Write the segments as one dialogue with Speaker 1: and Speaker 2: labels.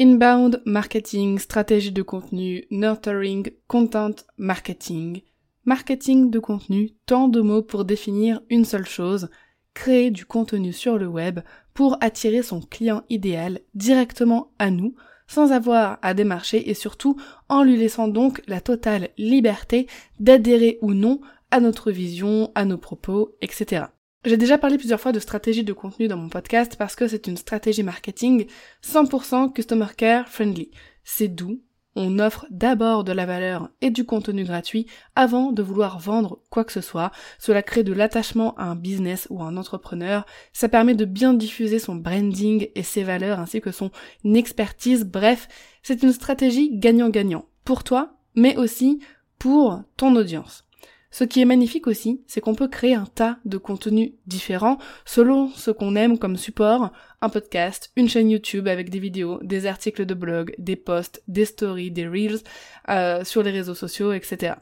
Speaker 1: Inbound marketing, stratégie de contenu, nurturing, content marketing. Marketing de contenu, tant de mots pour définir une seule chose, créer du contenu sur le web pour attirer son client idéal directement à nous, sans avoir à démarcher et surtout en lui laissant donc la totale liberté d'adhérer ou non à notre vision, à nos propos, etc. J'ai déjà parlé plusieurs fois de stratégie de contenu dans mon podcast parce que c'est une stratégie marketing 100% customer care friendly. C'est doux, on offre d'abord de la valeur et du contenu gratuit avant de vouloir vendre quoi que ce soit. Cela crée de l'attachement à un business ou à un entrepreneur. Ça permet de bien diffuser son branding et ses valeurs ainsi que son expertise. Bref, c'est une stratégie gagnant-gagnant pour toi, mais aussi pour ton audience. Ce qui est magnifique aussi, c'est qu'on peut créer un tas de contenus différents selon ce qu'on aime comme support, un podcast, une chaîne YouTube avec des vidéos, des articles de blog, des posts, des stories, des reels euh, sur les réseaux sociaux, etc.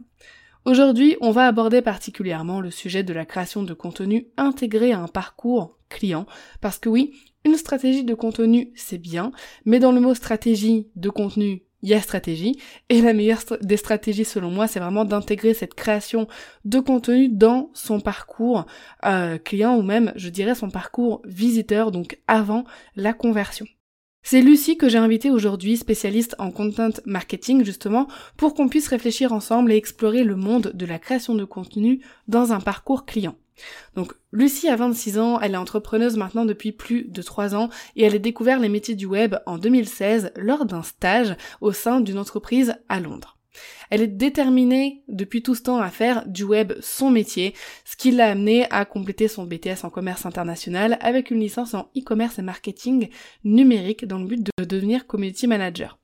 Speaker 1: Aujourd'hui, on va aborder particulièrement le sujet de la création de contenu intégré à un parcours client, parce que oui, une stratégie de contenu, c'est bien, mais dans le mot stratégie de contenu, il y a stratégie. Et la meilleure des stratégies, selon moi, c'est vraiment d'intégrer cette création de contenu dans son parcours euh, client ou même, je dirais, son parcours visiteur, donc avant la conversion. C'est Lucie que j'ai invitée aujourd'hui, spécialiste en content marketing justement, pour qu'on puisse réfléchir ensemble et explorer le monde de la création de contenu dans un parcours client. Donc Lucie a 26 ans, elle est entrepreneuse maintenant depuis plus de 3 ans et elle a découvert les métiers du web en 2016 lors d'un stage au sein d'une entreprise à Londres. Elle est déterminée depuis tout ce temps à faire du web son métier, ce qui l'a amenée à compléter son BTS en commerce international avec une licence en e-commerce et marketing numérique dans le but de devenir community manager.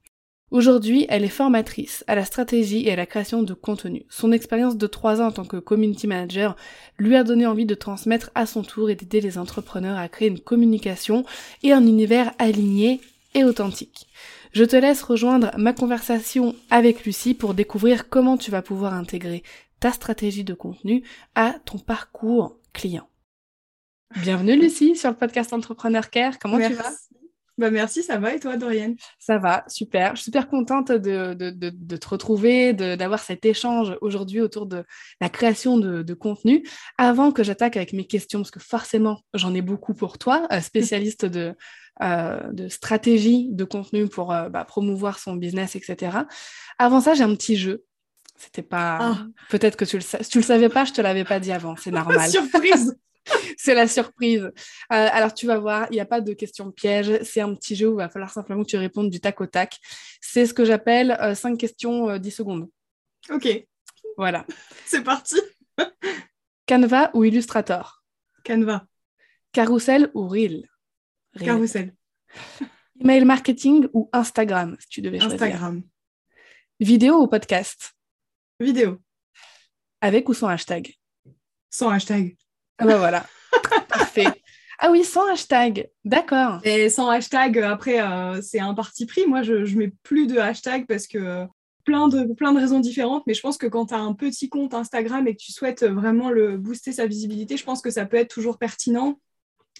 Speaker 1: Aujourd'hui, elle est formatrice à la stratégie et à la création de contenu. Son expérience de trois ans en tant que community manager lui a donné envie de transmettre à son tour et d'aider les entrepreneurs à créer une communication et un univers aligné et authentique. Je te laisse rejoindre ma conversation avec Lucie pour découvrir comment tu vas pouvoir intégrer ta stratégie de contenu à ton parcours client. Bienvenue Lucie sur le podcast Entrepreneur Care. Comment tu vas?
Speaker 2: Bah merci, ça va et toi, Dorian
Speaker 1: Ça va, super. Je suis super contente de, de, de, te retrouver, d'avoir cet échange aujourd'hui autour de la création de, contenu. Avant que j'attaque avec mes questions, parce que forcément, j'en ai beaucoup pour toi, euh, spécialiste de, euh, de stratégie de contenu pour euh, bah, promouvoir son business, etc. Avant ça, j'ai un petit jeu. C'était pas. Ah. Peut-être que tu le, tu le savais pas, je te l'avais pas dit avant. C'est normal.
Speaker 2: Surprise
Speaker 1: c'est la surprise. Euh, alors, tu vas voir, il n'y a pas de question piège. C'est un petit jeu où il va falloir simplement que tu répondes du tac au tac. C'est ce que j'appelle 5 euh, questions 10 euh, secondes.
Speaker 2: Ok.
Speaker 1: Voilà.
Speaker 2: c'est parti.
Speaker 1: Canva ou Illustrator?
Speaker 2: Canva.
Speaker 1: Carousel ou Reel,
Speaker 2: Carousel.
Speaker 1: Email marketing ou Instagram, si tu devais choisir?
Speaker 2: Instagram.
Speaker 1: Vidéo ou podcast?
Speaker 2: Vidéo.
Speaker 1: Avec ou sans hashtag?
Speaker 2: Sans hashtag.
Speaker 1: Ah bah voilà. Parfait. Ah oui, sans hashtag. D'accord.
Speaker 2: Et sans hashtag, après, euh, c'est un parti pris. Moi, je, je mets plus de hashtag parce que euh, plein de, plein de raisons différentes. Mais je pense que quand tu as un petit compte Instagram et que tu souhaites vraiment le booster sa visibilité, je pense que ça peut être toujours pertinent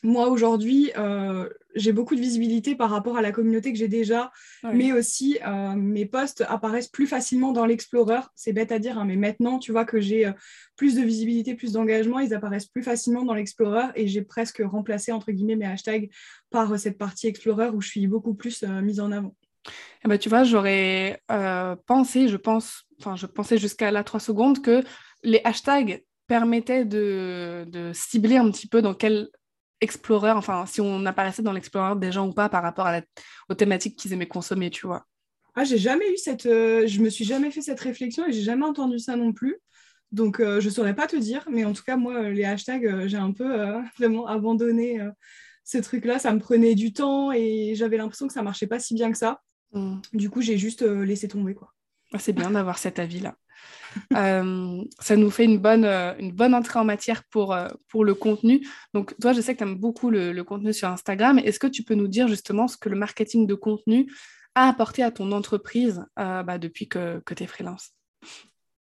Speaker 2: moi aujourd'hui, euh, j'ai beaucoup de visibilité par rapport à la communauté que j'ai déjà, mais aussi euh, mes posts apparaissent plus facilement dans l'Explorer. C'est bête à dire, hein, mais maintenant, tu vois que j'ai euh, plus de visibilité, plus d'engagement, ils apparaissent plus facilement dans l'Explorer et j'ai presque remplacé entre guillemets mes hashtags par cette partie Explorer où je suis beaucoup plus mise en avant.
Speaker 1: Eh ben, tu vois, j'aurais pensé, je pense, enfin, je pensais jusqu'à la 3 secondes que les hashtags permettaient de, de, cibler un petit peu dans quel Explorer, enfin, si on apparaissait dans l'Explorer des gens ou pas par rapport à la, aux thématiques qu'ils aimaient consommer, tu vois.
Speaker 2: Ah, j'ai jamais eu cette. Euh, je me suis jamais fait cette réflexion et j'ai jamais entendu ça non plus. Donc, euh, je saurais pas te dire, mais en tout cas, moi, les hashtags, euh, j'ai un peu vraiment abandonné ce truc-là, ça me prenait du temps et j'avais l'impression que ça marchait pas si bien que ça. Mm. Du coup, j'ai juste laissé tomber. quoi.
Speaker 1: Ah, c'est bien d'avoir cet avis-là. Ça nous fait une bonne, une bonne entrée en matière pour, pour le contenu. Donc, toi, je sais que tu aimes beaucoup le, contenu sur Instagram. Est-ce que tu peux nous dire justement ce que le marketing de contenu a apporté à ton entreprise bah, depuis que, que tu es freelance?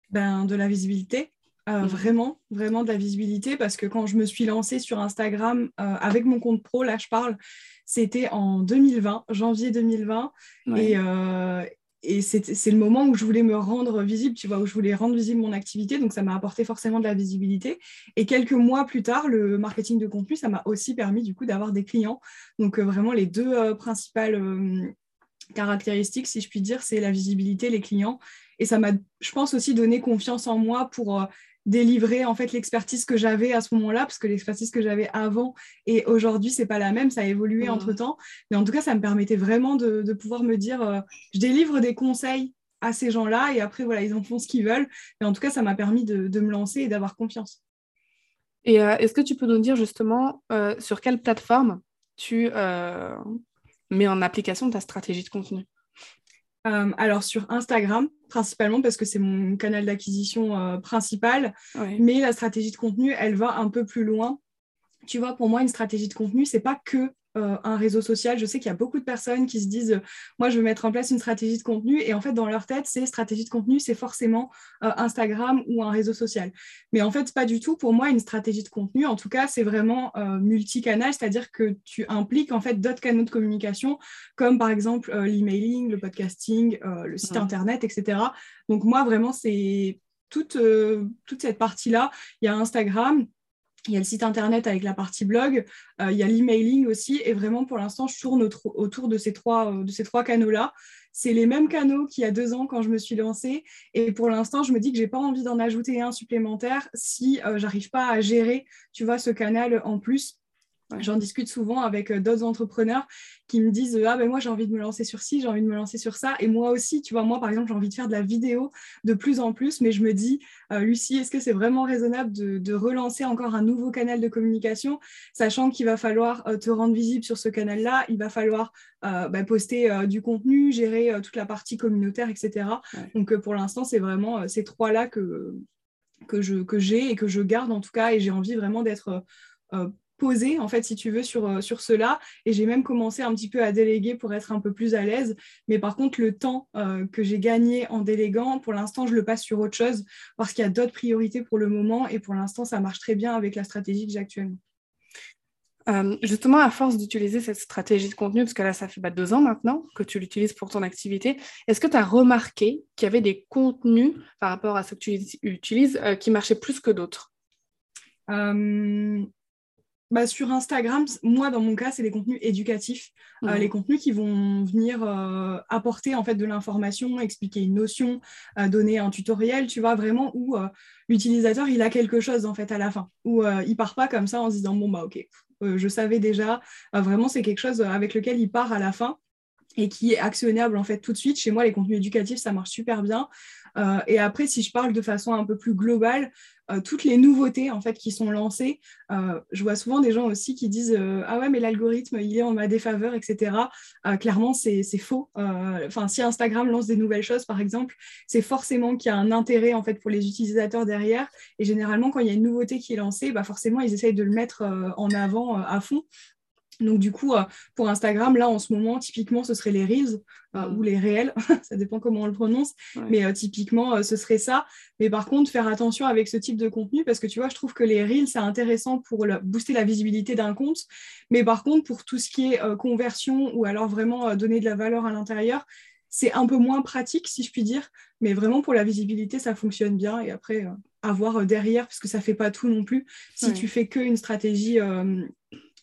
Speaker 2: Ben, De la visibilité. Euh, mhm. Vraiment, vraiment de la visibilité parce que quand je me suis lancée sur Instagram euh, avec mon compte pro, là je parle, c'était en 2020, janvier 2020. Et, euh, et c'est le moment où je voulais me rendre visible, tu vois, où je voulais rendre visible mon activité. Donc ça m'a apporté forcément de la visibilité. Et quelques mois plus tard, le marketing de contenu, ça m'a aussi permis du coup d'avoir des clients. Donc vraiment les deux principales caractéristiques, si je puis dire, c'est la visibilité, les clients. Et ça m'a, je pense, aussi donné confiance en moi pour délivrer en fait l'expertise que j'avais à ce moment-là, parce que l'expertise que j'avais avant et aujourd'hui, c'est pas la même, ça a évolué mmh. entre temps. Mais en tout cas, ça me permettait vraiment de, pouvoir me dire, euh, je délivre des conseils à ces gens-là et après, voilà, ils en font ce qu'ils veulent. Mais en tout cas, ça m'a permis de, me lancer et d'avoir confiance.
Speaker 1: Et euh, est-ce que tu peux nous dire justement euh, sur quelle plateforme tu mets en application ta stratégie de contenu?
Speaker 2: Euh, alors sur Instagram, principalement parce que c'est mon canal d'acquisition euh, principal, mais la stratégie de contenu, elle va un peu plus loin. Tu vois, pour moi, une stratégie de contenu, c'est pas que euh, un réseau social. Je sais qu'il y a beaucoup de personnes qui se disent, moi, je veux mettre en place une stratégie de contenu, et en fait, dans leur tête, c'est stratégie de contenu, c'est forcément euh, Instagram ou un réseau social. Mais en fait, pas du tout. Pour moi, une stratégie de contenu, en tout cas, c'est vraiment euh, multicanal, c'est-à-dire que tu impliques en fait d'autres canaux de communication, comme par exemple l'emailing, le podcasting, le site internet, etc. Donc moi, vraiment, c'est toute, toute cette partie-là. Il y a Instagram, il y a le site internet avec la partie blog, euh, il y a l'emailing aussi, et vraiment pour l'instant, je tourne autour de ces trois, euh, de ces trois canaux-là. C'est les mêmes canaux qu'il y a deux ans quand je me suis lancée, et pour l'instant, je me dis que j'ai pas envie d'en ajouter un supplémentaire si euh, j'arrive pas à gérer, tu vois, ce canal en plus. J'en discute souvent avec euh, d'autres entrepreneurs qui me disent Ah ben moi j'ai envie de me lancer sur ci, j'ai envie de me lancer sur ça. Et moi aussi, tu vois, moi par exemple, j'ai envie de faire de la vidéo de plus en plus, mais je me dis euh, Lucie, est-ce que c'est vraiment raisonnable de, relancer encore un nouveau canal de communication, sachant qu'il va falloir euh, te rendre visible sur ce canal-là, il va falloir bah, poster du contenu, gérer toute la partie communautaire, etc. Donc pour l'instant, c'est vraiment ces trois-là que, que, je, que j'ai et que je garde en tout cas, et j'ai envie vraiment d'être poser, en fait, si tu veux, sur, euh, sur cela. Et j'ai même commencé un petit peu à déléguer pour être un peu plus à l'aise. Mais par contre, le temps euh, que j'ai gagné en déléguant, pour l'instant, je le passe sur autre chose parce qu'il y a d'autres priorités pour le moment. Et pour l'instant, ça marche très bien avec la stratégie que j'ai actuellement.
Speaker 1: Euh, justement, à force d'utiliser cette stratégie de contenu, parce que là, ça fait bah, deux ans maintenant que tu l'utilises pour ton activité, est-ce que tu as remarqué qu'il y avait des contenus par rapport à ce que tu utilises qui marchaient plus que d'autres?
Speaker 2: Bah, sur Instagram, moi dans mon cas, c'est les contenus éducatifs, euh, les contenus qui vont venir euh, apporter en fait de l'information, expliquer une notion, euh, donner un tutoriel, tu vois vraiment où l'utilisateur il a quelque chose en fait à la fin, où il part pas comme ça en se disant bon bah ok, je savais déjà, vraiment c'est quelque chose avec lequel il part à la fin et qui est actionnable en fait tout de suite. Chez moi, les contenus éducatifs, ça marche super bien. Euh, et après, si je parle de façon un peu plus globale, euh, toutes les nouveautés en fait qui sont lancées, euh, je vois souvent des gens aussi qui disent ah ouais mais l'algorithme il est en ma défaveur etc. clairement c'est faux. Enfin si Instagram lance des nouvelles choses par exemple, c'est forcément qu'il y a un intérêt en fait pour les utilisateurs derrière. Et généralement quand il y a une nouveauté qui est lancée, bah forcément ils essayent de le mettre en avant à fond. Donc du coup, euh, pour Instagram, là en ce moment, typiquement, ce serait les Reels euh, ou les réels, ça dépend comment on le prononce, mais euh, typiquement, ce serait ça. Mais par contre, faire attention avec ce type de contenu, parce que tu vois, je trouve que les Reels, c'est intéressant pour booster la visibilité d'un compte, mais par contre, pour tout ce qui est conversion ou alors vraiment donner de la valeur à l'intérieur, c'est un peu moins pratique, si je puis dire, mais vraiment pour la visibilité, ça fonctionne bien. Et après, avoir derrière, parce que ça ne fait pas tout non plus. Si tu fais qu'une stratégie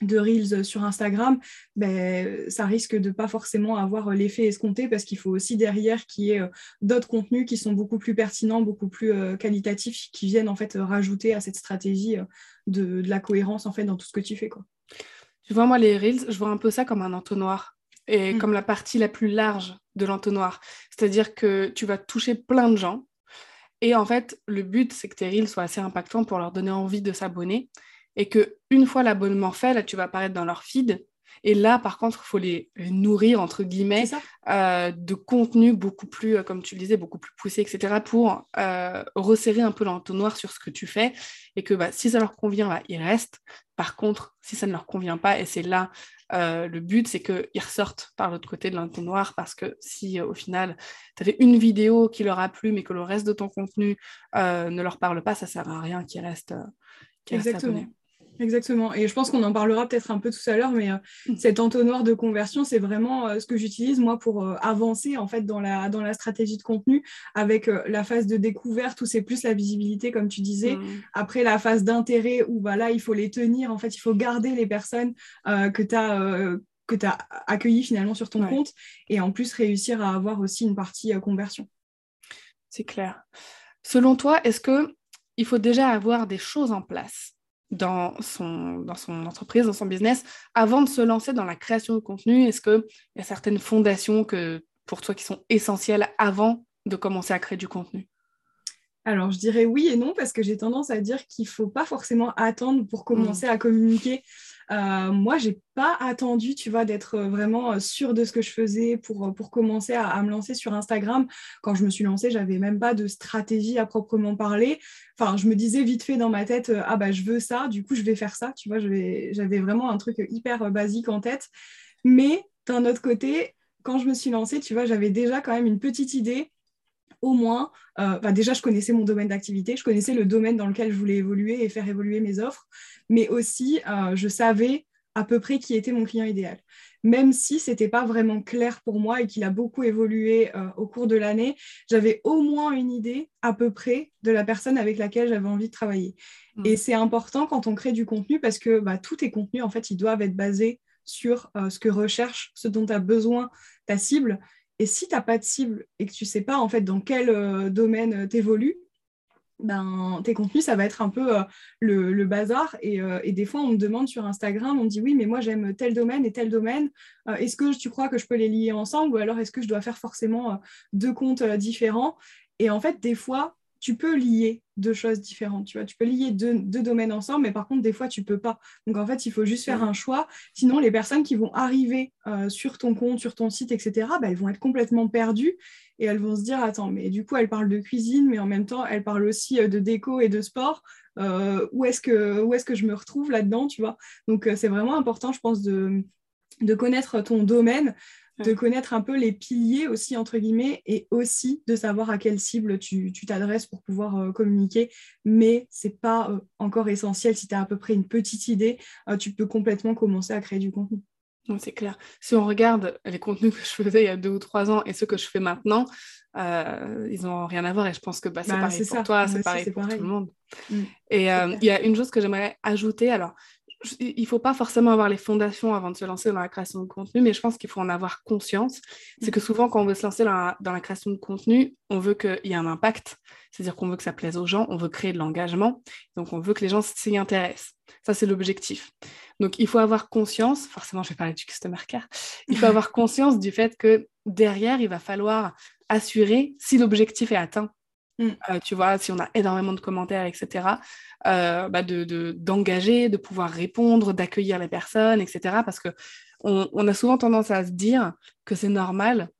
Speaker 2: de Reels sur Instagram, ben, ça risque de pas forcément avoir l'effet escompté parce qu'il faut aussi derrière qu'il y ait euh, d'autres contenus qui sont beaucoup plus pertinents, beaucoup plus euh, qualitatifs, qui viennent en fait rajouter à cette stratégie euh, de, la cohérence en fait dans tout ce que tu fais. Quoi.
Speaker 1: Tu vois, moi, les Reels, je vois un peu ça comme un entonnoir et mm. comme la partie la plus large de l'entonnoir. C'est-à-dire que tu vas toucher plein de gens et en fait, le but, c'est que tes Reels soient assez impactants pour leur donner envie de s'abonner et que une fois l'abonnement fait, là, tu vas apparaître dans leur feed. Et là, par contre, il faut les, nourrir, entre guillemets, euh, de contenu beaucoup plus, euh, comme tu le disais, beaucoup plus poussé, etc., pour euh, resserrer un peu l'entonnoir sur ce que tu fais. Et que bah, si ça leur convient, bah, ils restent. Par contre, si ça ne leur convient pas, et c'est là le but, c'est qu'ils ressortent par l'autre côté de l'entonnoir, parce que si au final, tu avais une vidéo qui leur a plu, mais que le reste de ton contenu ne leur parle pas, ça sert à rien qu'ils restent,
Speaker 2: Exactement. Exactement. Et je pense qu'on en parlera peut-être un peu tout à l'heure, mais euh, mm. cet entonnoir de conversion, c'est vraiment euh, ce que j'utilise moi pour euh, avancer en fait dans la, dans la stratégie de contenu avec la phase de découverte où c'est plus la visibilité, comme tu disais. Mm. Après la phase d'intérêt où bah, là, il faut les tenir, en fait, il faut garder les personnes que tu as que tu as accueilli finalement sur ton compte et en plus réussir à avoir aussi une partie conversion.
Speaker 1: C'est clair. Selon toi, est-ce que il faut déjà avoir des choses en place? Dans son, dans son entreprise, dans son business, avant de se lancer dans la création de contenu Est-ce qu'il y a certaines fondations que, pour toi qui sont essentielles avant de commencer à créer du contenu?
Speaker 2: Alors, je dirais oui et non parce que j'ai tendance à dire qu'il ne faut pas forcément attendre pour commencer mmh. à communiquer euh, moi, j'ai pas attendu, tu vois, d'être euh, vraiment euh, sûre de ce que je faisais pour, pour commencer à, me lancer sur Instagram. Quand je me suis lancée, j'avais même pas de stratégie à proprement parler. Enfin, je me disais vite fait dans ma tête, ah bah je veux ça, du coup je vais faire ça. Tu vois, j'avais vraiment un truc hyper basique en tête. Mais d'un autre côté, quand je me suis lancée, tu vois, j'avais déjà quand même une petite idée au moins, euh, bah, déjà, je connaissais mon domaine d'activité, je connaissais le domaine dans lequel je voulais évoluer et faire évoluer mes offres, mais aussi, euh, je savais à peu près qui était mon client idéal. Même si ce n'était pas vraiment clair pour moi et qu'il a beaucoup évolué euh, au cours de l'année, j'avais au moins une idée à peu près de la personne avec laquelle j'avais envie de travailler. Mmh. Et c'est important quand on crée du contenu parce que bah, tous tes contenus, en fait, ils doivent être basés sur ce que recherche, ce dont a besoin ta cible. Et si tu n'as pas de cible et que tu ne sais pas en fait dans quel euh, domaine euh, tu évolues, ben, tes contenus, ça va être un peu euh, le, bazar. Et, des fois, on me demande sur Instagram, on me dit oui, mais moi j'aime tel domaine et tel domaine. est-ce que tu crois que je peux les lier ensemble ou alors est-ce que je dois faire forcément deux comptes différents? Et en fait, des fois, tu peux lier deux choses différentes, tu vois. Tu peux lier deux, domaines ensemble, mais par contre, des fois, tu peux pas. Donc, en fait, il faut juste faire un choix. Sinon, les personnes qui vont arriver euh, sur ton compte, sur ton site, etc., bah, elles vont être complètement perdues et elles vont se dire, attends, mais du coup, elle parle de cuisine, mais en même temps, elle parle aussi euh, de déco et de sport. Euh, où est-ce que, où est que je me retrouve là-dedans, tu vois Donc, c'est vraiment important, je pense, de, de connaître ton domaine de connaître un peu les piliers aussi, entre guillemets, et aussi de savoir à quelle cible tu t'adresses pour pouvoir euh, communiquer. Mais ce n'est pas euh, encore essentiel. Si tu as à peu près une petite idée, euh, tu peux complètement commencer à créer du contenu.
Speaker 1: C'est clair. Si on regarde les contenus que je faisais il y a deux ou trois ans et ceux que je fais maintenant, ils n'ont rien à voir. Et je pense que bah, c'est bah, pareil pour toi, c'est pareil pour tout le monde. Mm. Et il y a une chose que j'aimerais ajouter. Alors, il ne faut pas forcément avoir les fondations avant de se lancer dans la création de contenu, mais je pense qu'il faut en avoir conscience. C'est que souvent, quand on veut se lancer dans la, création de contenu, on veut qu'il y ait un impact, c'est-à-dire qu'on veut que ça plaise aux gens, on veut créer de l'engagement, donc on veut que les gens s'y intéressent. Ça, c'est l'objectif. Donc, il faut avoir conscience, forcément, je vais parler du customer care, il faut avoir conscience du fait que derrière, il va falloir assurer si l'objectif est atteint. Mm. Euh, tu vois, si on a énormément de commentaires, etc., euh, bah d'engager, de, pouvoir répondre, d'accueillir les personnes, etc. Parce que on, a souvent tendance à se dire que c'est normal,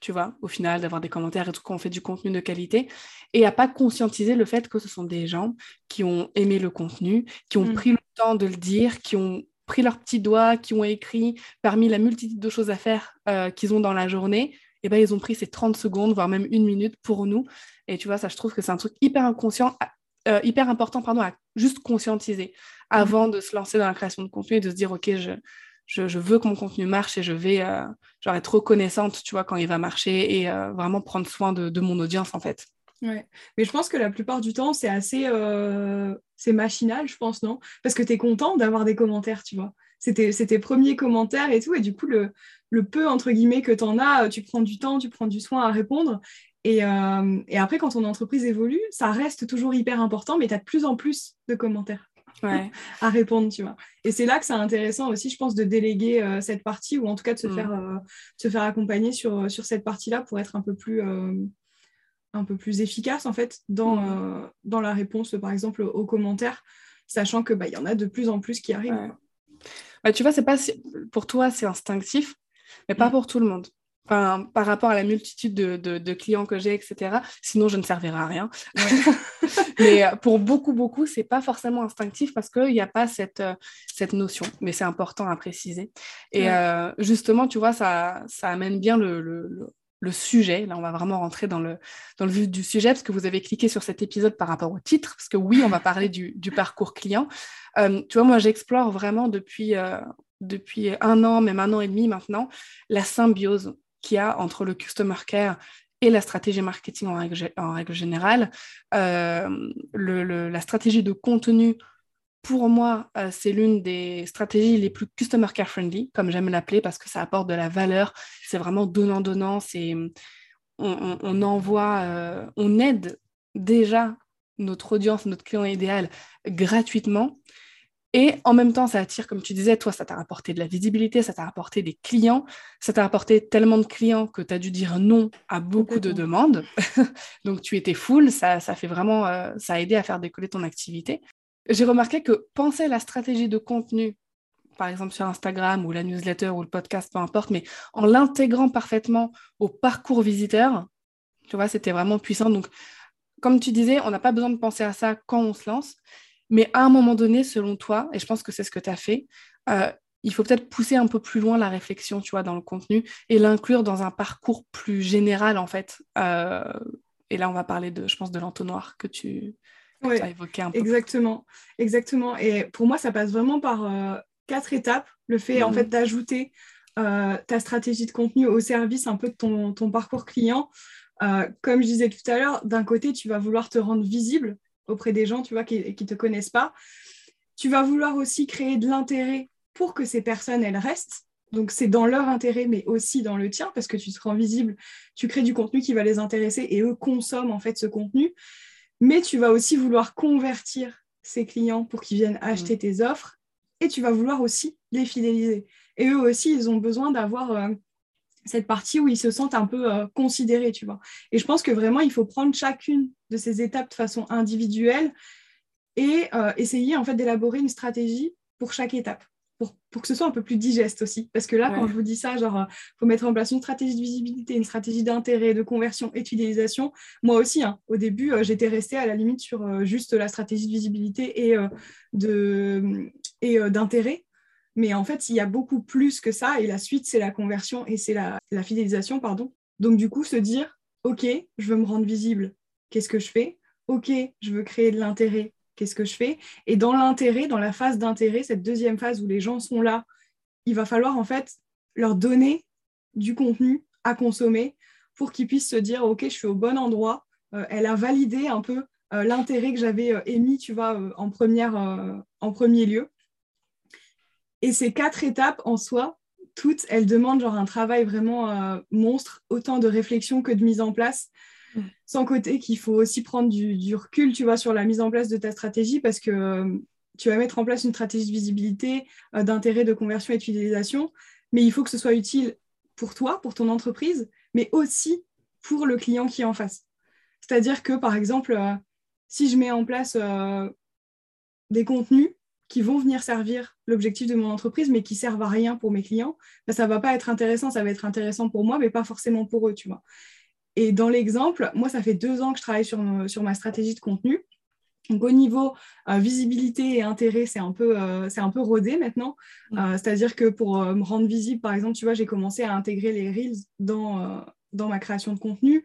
Speaker 1: tu vois, au final, d'avoir des commentaires et tout quand on fait du contenu de qualité, et à pas conscientiser le fait que ce sont des gens qui ont aimé le contenu, qui ont mm. pris le temps de le dire, qui ont pris leurs petits doigts, qui ont écrit parmi la multitude de choses à faire euh, qu'ils ont dans la journée, et ben ils ont pris ces 30 secondes, voire même une minute pour nous. Et tu vois, ça, je trouve que c'est un truc hyper inconscient, euh, hyper important, pardon, à juste conscientiser avant de se lancer dans la création de contenu et de se dire, OK, je, je, veux que mon contenu marche et je vais euh, genre être reconnaissante, tu vois, quand il va marcher et euh, vraiment prendre soin de, mon audience, en fait.
Speaker 2: Ouais. Mais je pense que la plupart du temps, c'est assez c'est machinal, je pense, non? Parce que tu es content d'avoir des commentaires, tu vois. C'était tes premiers commentaires et tout, et du coup, le, le peu, entre guillemets, que tu en as, tu prends du temps, tu prends du soin à répondre, euh, et, après, quand ton entreprise évolue, ça reste toujours hyper important, mais tu as de plus en plus de commentaires à répondre, tu vois. Et c'est là que c'est intéressant aussi, je pense, de déléguer euh, cette partie, ou en tout cas de se, mm. faire, euh, se faire accompagner sur, sur cette partie-là pour être un peu plus un peu plus efficace en fait dans, mm. dans la réponse par exemple aux commentaires sachant que bah, y en a de plus en plus qui arrivent.
Speaker 1: Bah, tu vois, c'est pas pour toi, c'est instinctif, mais pas mm. pour tout le monde. Enfin, par rapport à la multitude de, clients que j'ai, etc. Sinon, je ne servirai à rien. mais euh, pour beaucoup, beaucoup, c'est pas forcément instinctif parce qu'il n'y a pas cette, euh, cette notion. Mais c'est important à préciser. Et euh, justement, tu vois, ça, ça amène bien le, le, sujet. Là, on va vraiment rentrer dans le, dans le vif du sujet parce que vous avez cliqué sur cet épisode par rapport au titre. Parce que oui, on va parler du, du parcours client. tu vois, moi, j'explore vraiment depuis depuis un an, même un an et demi maintenant, la symbiose qu'il y a entre le customer care et la stratégie marketing en règle, en règle générale. Euh, la stratégie de contenu, pour moi, euh, c'est l'une des stratégies les plus customer care friendly, comme j'aime l'appeler, parce que ça apporte de la valeur. C'est vraiment donnant-donnant. C'est, on, envoie, euh, on aide déjà notre audience, notre client idéal gratuitement. Et en même temps, ça attire, comme tu disais, toi, ça t'a rapporté de la visibilité, ça t'a rapporté des clients, ça t'a rapporté tellement de clients que tu as dû dire non à beaucoup de demandes. Donc, tu étais full, ça, ça fait vraiment, euh, ça a aidé à faire décoller ton activité. J'ai remarqué que penser la stratégie de contenu, par exemple sur Instagram ou la newsletter ou le podcast, peu importe, mais en l'intégrant parfaitement au parcours visiteur, tu vois, c'était vraiment puissant. Donc, comme tu disais, on n'a pas besoin de penser à ça quand on se lance. Mais à un moment donné, selon toi, et je pense que c'est ce que tu as fait, euh, il faut peut-être pousser un peu plus loin la réflexion, tu vois, dans le contenu et l'inclure dans un parcours plus général, en fait. Euh, et là, on va parler de, je pense, de l'entonnoir que tu, as évoqué un peu.
Speaker 2: Exactement, exactement. Et pour moi, ça passe vraiment par euh, quatre étapes. Le fait, en mhm. fait, d'ajouter ta stratégie de contenu au service un peu de ton, ton parcours client. comme je disais tout à l'heure, d'un côté, tu vas vouloir te rendre visible auprès des gens, tu vois, qui ne te connaissent pas. Tu vas vouloir aussi créer de l'intérêt pour que ces personnes, elles restent. Donc, c'est dans leur intérêt, mais aussi dans le tien, parce que tu te rends visible, tu crées du contenu qui va les intéresser et eux consomment en fait ce contenu. Mais tu vas aussi vouloir convertir ces clients pour qu'ils viennent acheter mmh. tes offres et tu vas vouloir aussi les fidéliser. Et eux aussi, ils ont besoin d'avoir euh, cette partie où ils se sentent un peu euh, considérés, tu vois. Et je pense que vraiment, il faut prendre chacune de ces étapes de façon individuelle et euh, essayer en fait d'élaborer une stratégie pour chaque étape. Pour, pour, que ce soit un peu plus digeste aussi. Parce que là, quand je vous dis ça, genre, il euh, faut mettre en place une stratégie de visibilité, une stratégie d'intérêt, de conversion et de fidélisation. Moi aussi, hein, au début, j'étais restée à la limite sur juste la stratégie de visibilité et d'intérêt. Mais en fait, il y a beaucoup plus que ça. Et la suite, c'est la conversion et c'est la, fidélisation, pardon. Donc, du coup, se dire, OK, je veux me rendre visible, qu'est-ce que je fais? OK, je veux créer de l'intérêt, qu'est-ce que je fais? Et dans l'intérêt, dans la phase d'intérêt, cette deuxième phase où les gens sont là, il va falloir en fait leur donner du contenu à consommer pour qu'ils puissent se dire, OK, je suis au bon endroit. Euh, elle a validé un peu euh, l'intérêt que j'avais euh, émis, tu vois, en, en premier lieu. Et ces quatre étapes en soi, toutes, elles demandent genre un travail vraiment monstre, autant de réflexion que de mise en place. Mm. Sans côté qu'il faut aussi prendre du, recul, tu vois, sur la mise en place de ta stratégie parce que euh, tu vas mettre en place une stratégie de visibilité, euh, d'intérêt, de conversion et de fidélisation, mais il faut que ce soit utile pour toi, pour ton entreprise, mais aussi pour le client qui est en face. C'est-à-dire que, par exemple, si je mets en place des contenus qui vont venir servir l'objectif de mon entreprise, mais qui servent à rien pour mes clients, ben, ça va pas être intéressant. Ça va être intéressant pour moi, mais pas forcément pour eux, tu vois. Et dans l'exemple, moi, ça fait deux ans que je travaille sur, sur ma stratégie de contenu. Donc au niveau euh, visibilité et intérêt, c'est un peu, euh, c'est un peu rodé maintenant. Mm. Euh, c'est-à-dire que pour me rendre visible, par exemple, tu vois, j'ai commencé à intégrer les reels dans, dans ma création de contenu.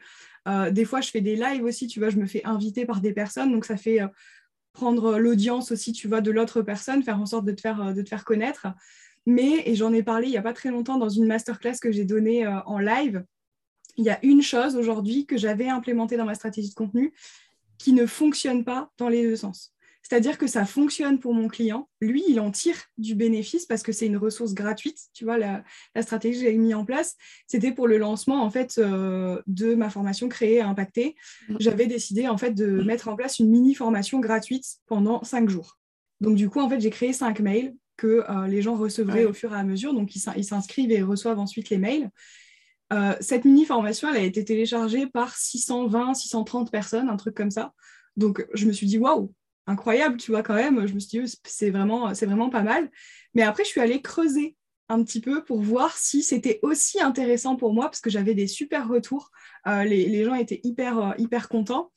Speaker 2: des fois, je fais des lives aussi, tu vois, je me fais inviter par des personnes, donc ça fait prendre l'audience aussi, tu vois, de l'autre personne, faire en sorte de te faire, euh, de te faire connaître. Mais, et j'en ai parlé il n'y a pas très longtemps dans une masterclass que j'ai donnée euh, en live, il y a une chose aujourd'hui que j'avais implémentée dans ma stratégie de contenu qui ne fonctionne pas dans les deux sens. C'est-à-dire que ça fonctionne pour mon client. Lui, il en tire du bénéfice parce que c'est une ressource gratuite. Tu vois, la, stratégie que j'ai mis en place, c'était pour le lancement en fait euh, de ma formation créée et impactée. Mm. J'avais décidé en fait de mettre en place une mini formation gratuite pendant cinq jours. Donc du coup, en fait, j'ai créé cinq mails que euh, les gens recevraient au fur et à mesure. Donc ils s'inscrivent et reçoivent ensuite les mails. Euh, cette mini formation, elle a été téléchargée par 620, 630 personnes, un truc comme ça. Donc je me suis dit waouh, incroyable, tu vois, quand même. Je me suis dit, c'est vraiment, c'est vraiment pas mal. Mais après, je suis allée creuser un petit peu pour voir si c'était aussi intéressant pour moi, parce que j'avais des super retours. Euh, les, gens étaient hyper, euh, hyper contents.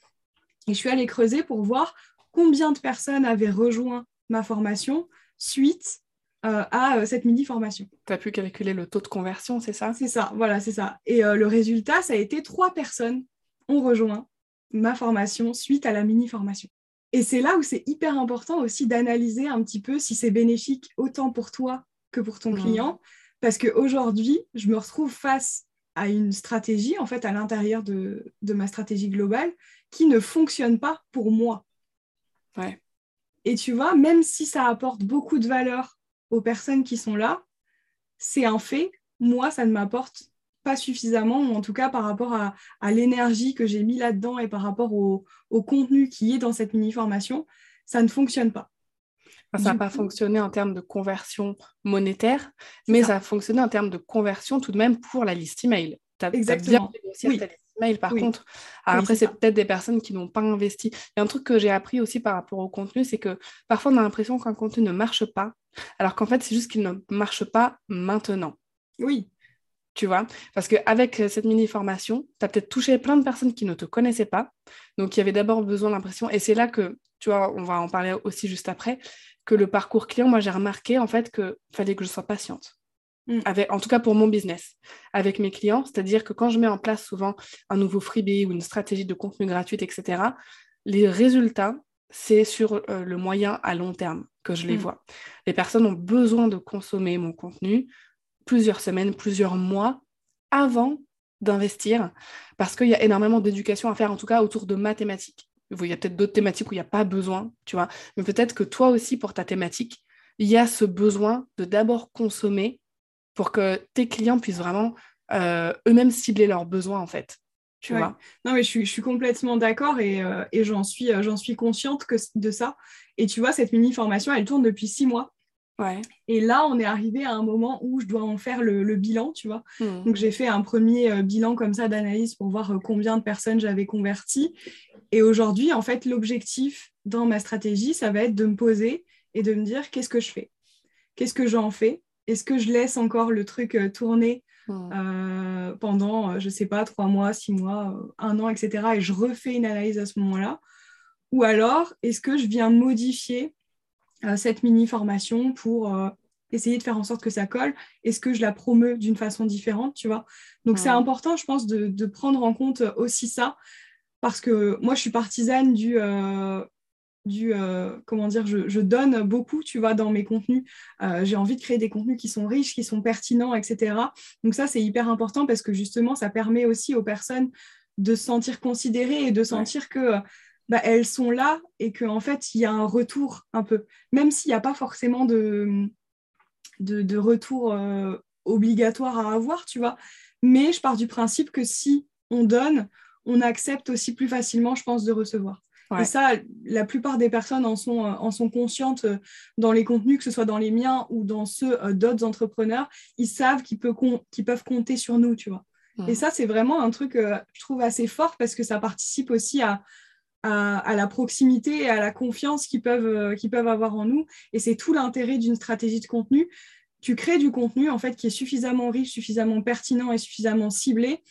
Speaker 2: Et je suis allée creuser pour voir combien de personnes avaient rejoint ma formation suite à cette mini-formation.
Speaker 1: Tu as pu calculer le taux de conversion, c'est ça?
Speaker 2: C'est ça, voilà, c'est ça. Et le résultat, ça a été trois personnes ont rejoint ma formation suite à la mini-formation. Et c'est là où c'est hyper important aussi d'analyser un petit peu si c'est bénéfique autant pour toi que pour ton mmh. client. Parce qu'aujourd'hui, je me retrouve face à une stratégie, en fait, à l'intérieur de, ma stratégie globale, qui ne fonctionne pas pour moi.
Speaker 1: Ouais.
Speaker 2: Et tu vois, même si ça apporte beaucoup de valeur aux personnes qui sont là, c'est un fait. Moi, ça ne m'apporte pas suffisamment, ou en tout cas par rapport à, l'énergie que j'ai mis là-dedans et par rapport au, contenu qui est dans cette mini-formation, ça ne fonctionne pas.
Speaker 1: ça n'a pas fonctionné en termes de conversion monétaire, mais ça. a fonctionné en termes de conversion tout de même pour la liste email.
Speaker 2: Tu as, Exactement.
Speaker 1: bien oui. ta liste email par contre. après, c'est peut-être des personnes qui n'ont pas investi. Il y a un truc que j'ai appris aussi par rapport au contenu, c'est que parfois on a l'impression qu'un contenu ne marche pas, alors qu'en fait, c'est juste qu'il ne marche pas maintenant.
Speaker 2: Oui
Speaker 1: tu vois. Parce qu'avec euh, cette mini-formation, tu as peut-être touché plein de personnes qui ne te connaissaient pas, donc qui avaient d'abord besoin d'impression. Et c'est là que, tu vois, on va en parler aussi juste après, que le parcours client, moi j'ai remarqué en fait qu'il fallait que je sois patiente. Mm. Avec, en tout cas pour mon business, avec mes clients, c'est-à-dire que quand je mets en place souvent un nouveau freebie ou une stratégie de contenu gratuite, etc., les résultats, c'est sur euh, le moyen à long terme que je les mm. vois. Les personnes ont besoin de consommer mon contenu plusieurs semaines, plusieurs mois avant d'investir, parce qu'il y a énormément d'éducation à faire, en tout cas autour de mathématiques. Il y a peut-être d'autres thématiques où il n'y a pas besoin, tu vois, mais peut-être que toi aussi, pour ta thématique, il y a ce besoin de d'abord consommer pour que tes clients puissent vraiment euh, eux-mêmes cibler leurs besoins, en fait. Tu vois
Speaker 2: non, mais je suis, je suis complètement d'accord et, euh, et j'en suis, euh, j'en suis consciente que, de ça. Et tu vois, cette mini-formation, elle tourne depuis six mois. Et là, on est arrivé à un moment où je dois en faire le, bilan, tu vois. Hmm. Donc, j'ai fait un premier euh, bilan comme ça d'analyse pour voir euh, combien de personnes j'avais converties. Et aujourd'hui, en fait, l'objectif dans ma stratégie, ça va être de me poser et de me dire qu'est-ce que je fais? Qu'est-ce que j'en fais? Est-ce que je laisse encore le truc euh, tourner hmm. pendant, je sais pas, trois mois, six mois, un an, etc. Et je refais une analyse à ce moment-là Ou alors, est-ce que je viens modifier euh, cette mini-formation pour euh, essayer de faire en sorte que ça colle? Est-ce que je la promeux d'une façon différente, tu vois? Donc, c'est important, je pense, de, prendre en compte aussi ça, parce que moi, je suis partisane du... Euh, du comment dire, je, donne beaucoup, tu vois, dans mes contenus. j'ai envie de créer des contenus qui sont riches, qui sont pertinents, etc. Donc ça, c'est hyper important parce que justement, ça permet aussi aux personnes de se sentir considérées et de sentir que bah, elles sont là et qu'en en fait, il y a un retour un peu. Même s'il n'y a pas forcément de, de, retour euh, obligatoire à avoir, tu vois. Mais je pars du principe que si on donne, on accepte aussi plus facilement, je pense, de recevoir. Et ça, la plupart des personnes en sont, en sont conscientes euh, dans les contenus, que ce soit dans les miens ou dans ceux euh, d'autres entrepreneurs. Ils savent qu'ils peuvent, peuvent compter sur nous, tu vois. Et ça, c'est vraiment un truc, je trouve, assez fort parce que ça participe aussi à, à, la proximité et à la confiance qu'ils peuvent, euh, peuvent avoir en nous. Et c'est tout l'intérêt d'une stratégie de contenu. Tu crées du contenu en fait qui est suffisamment riche, suffisamment pertinent et suffisamment ciblé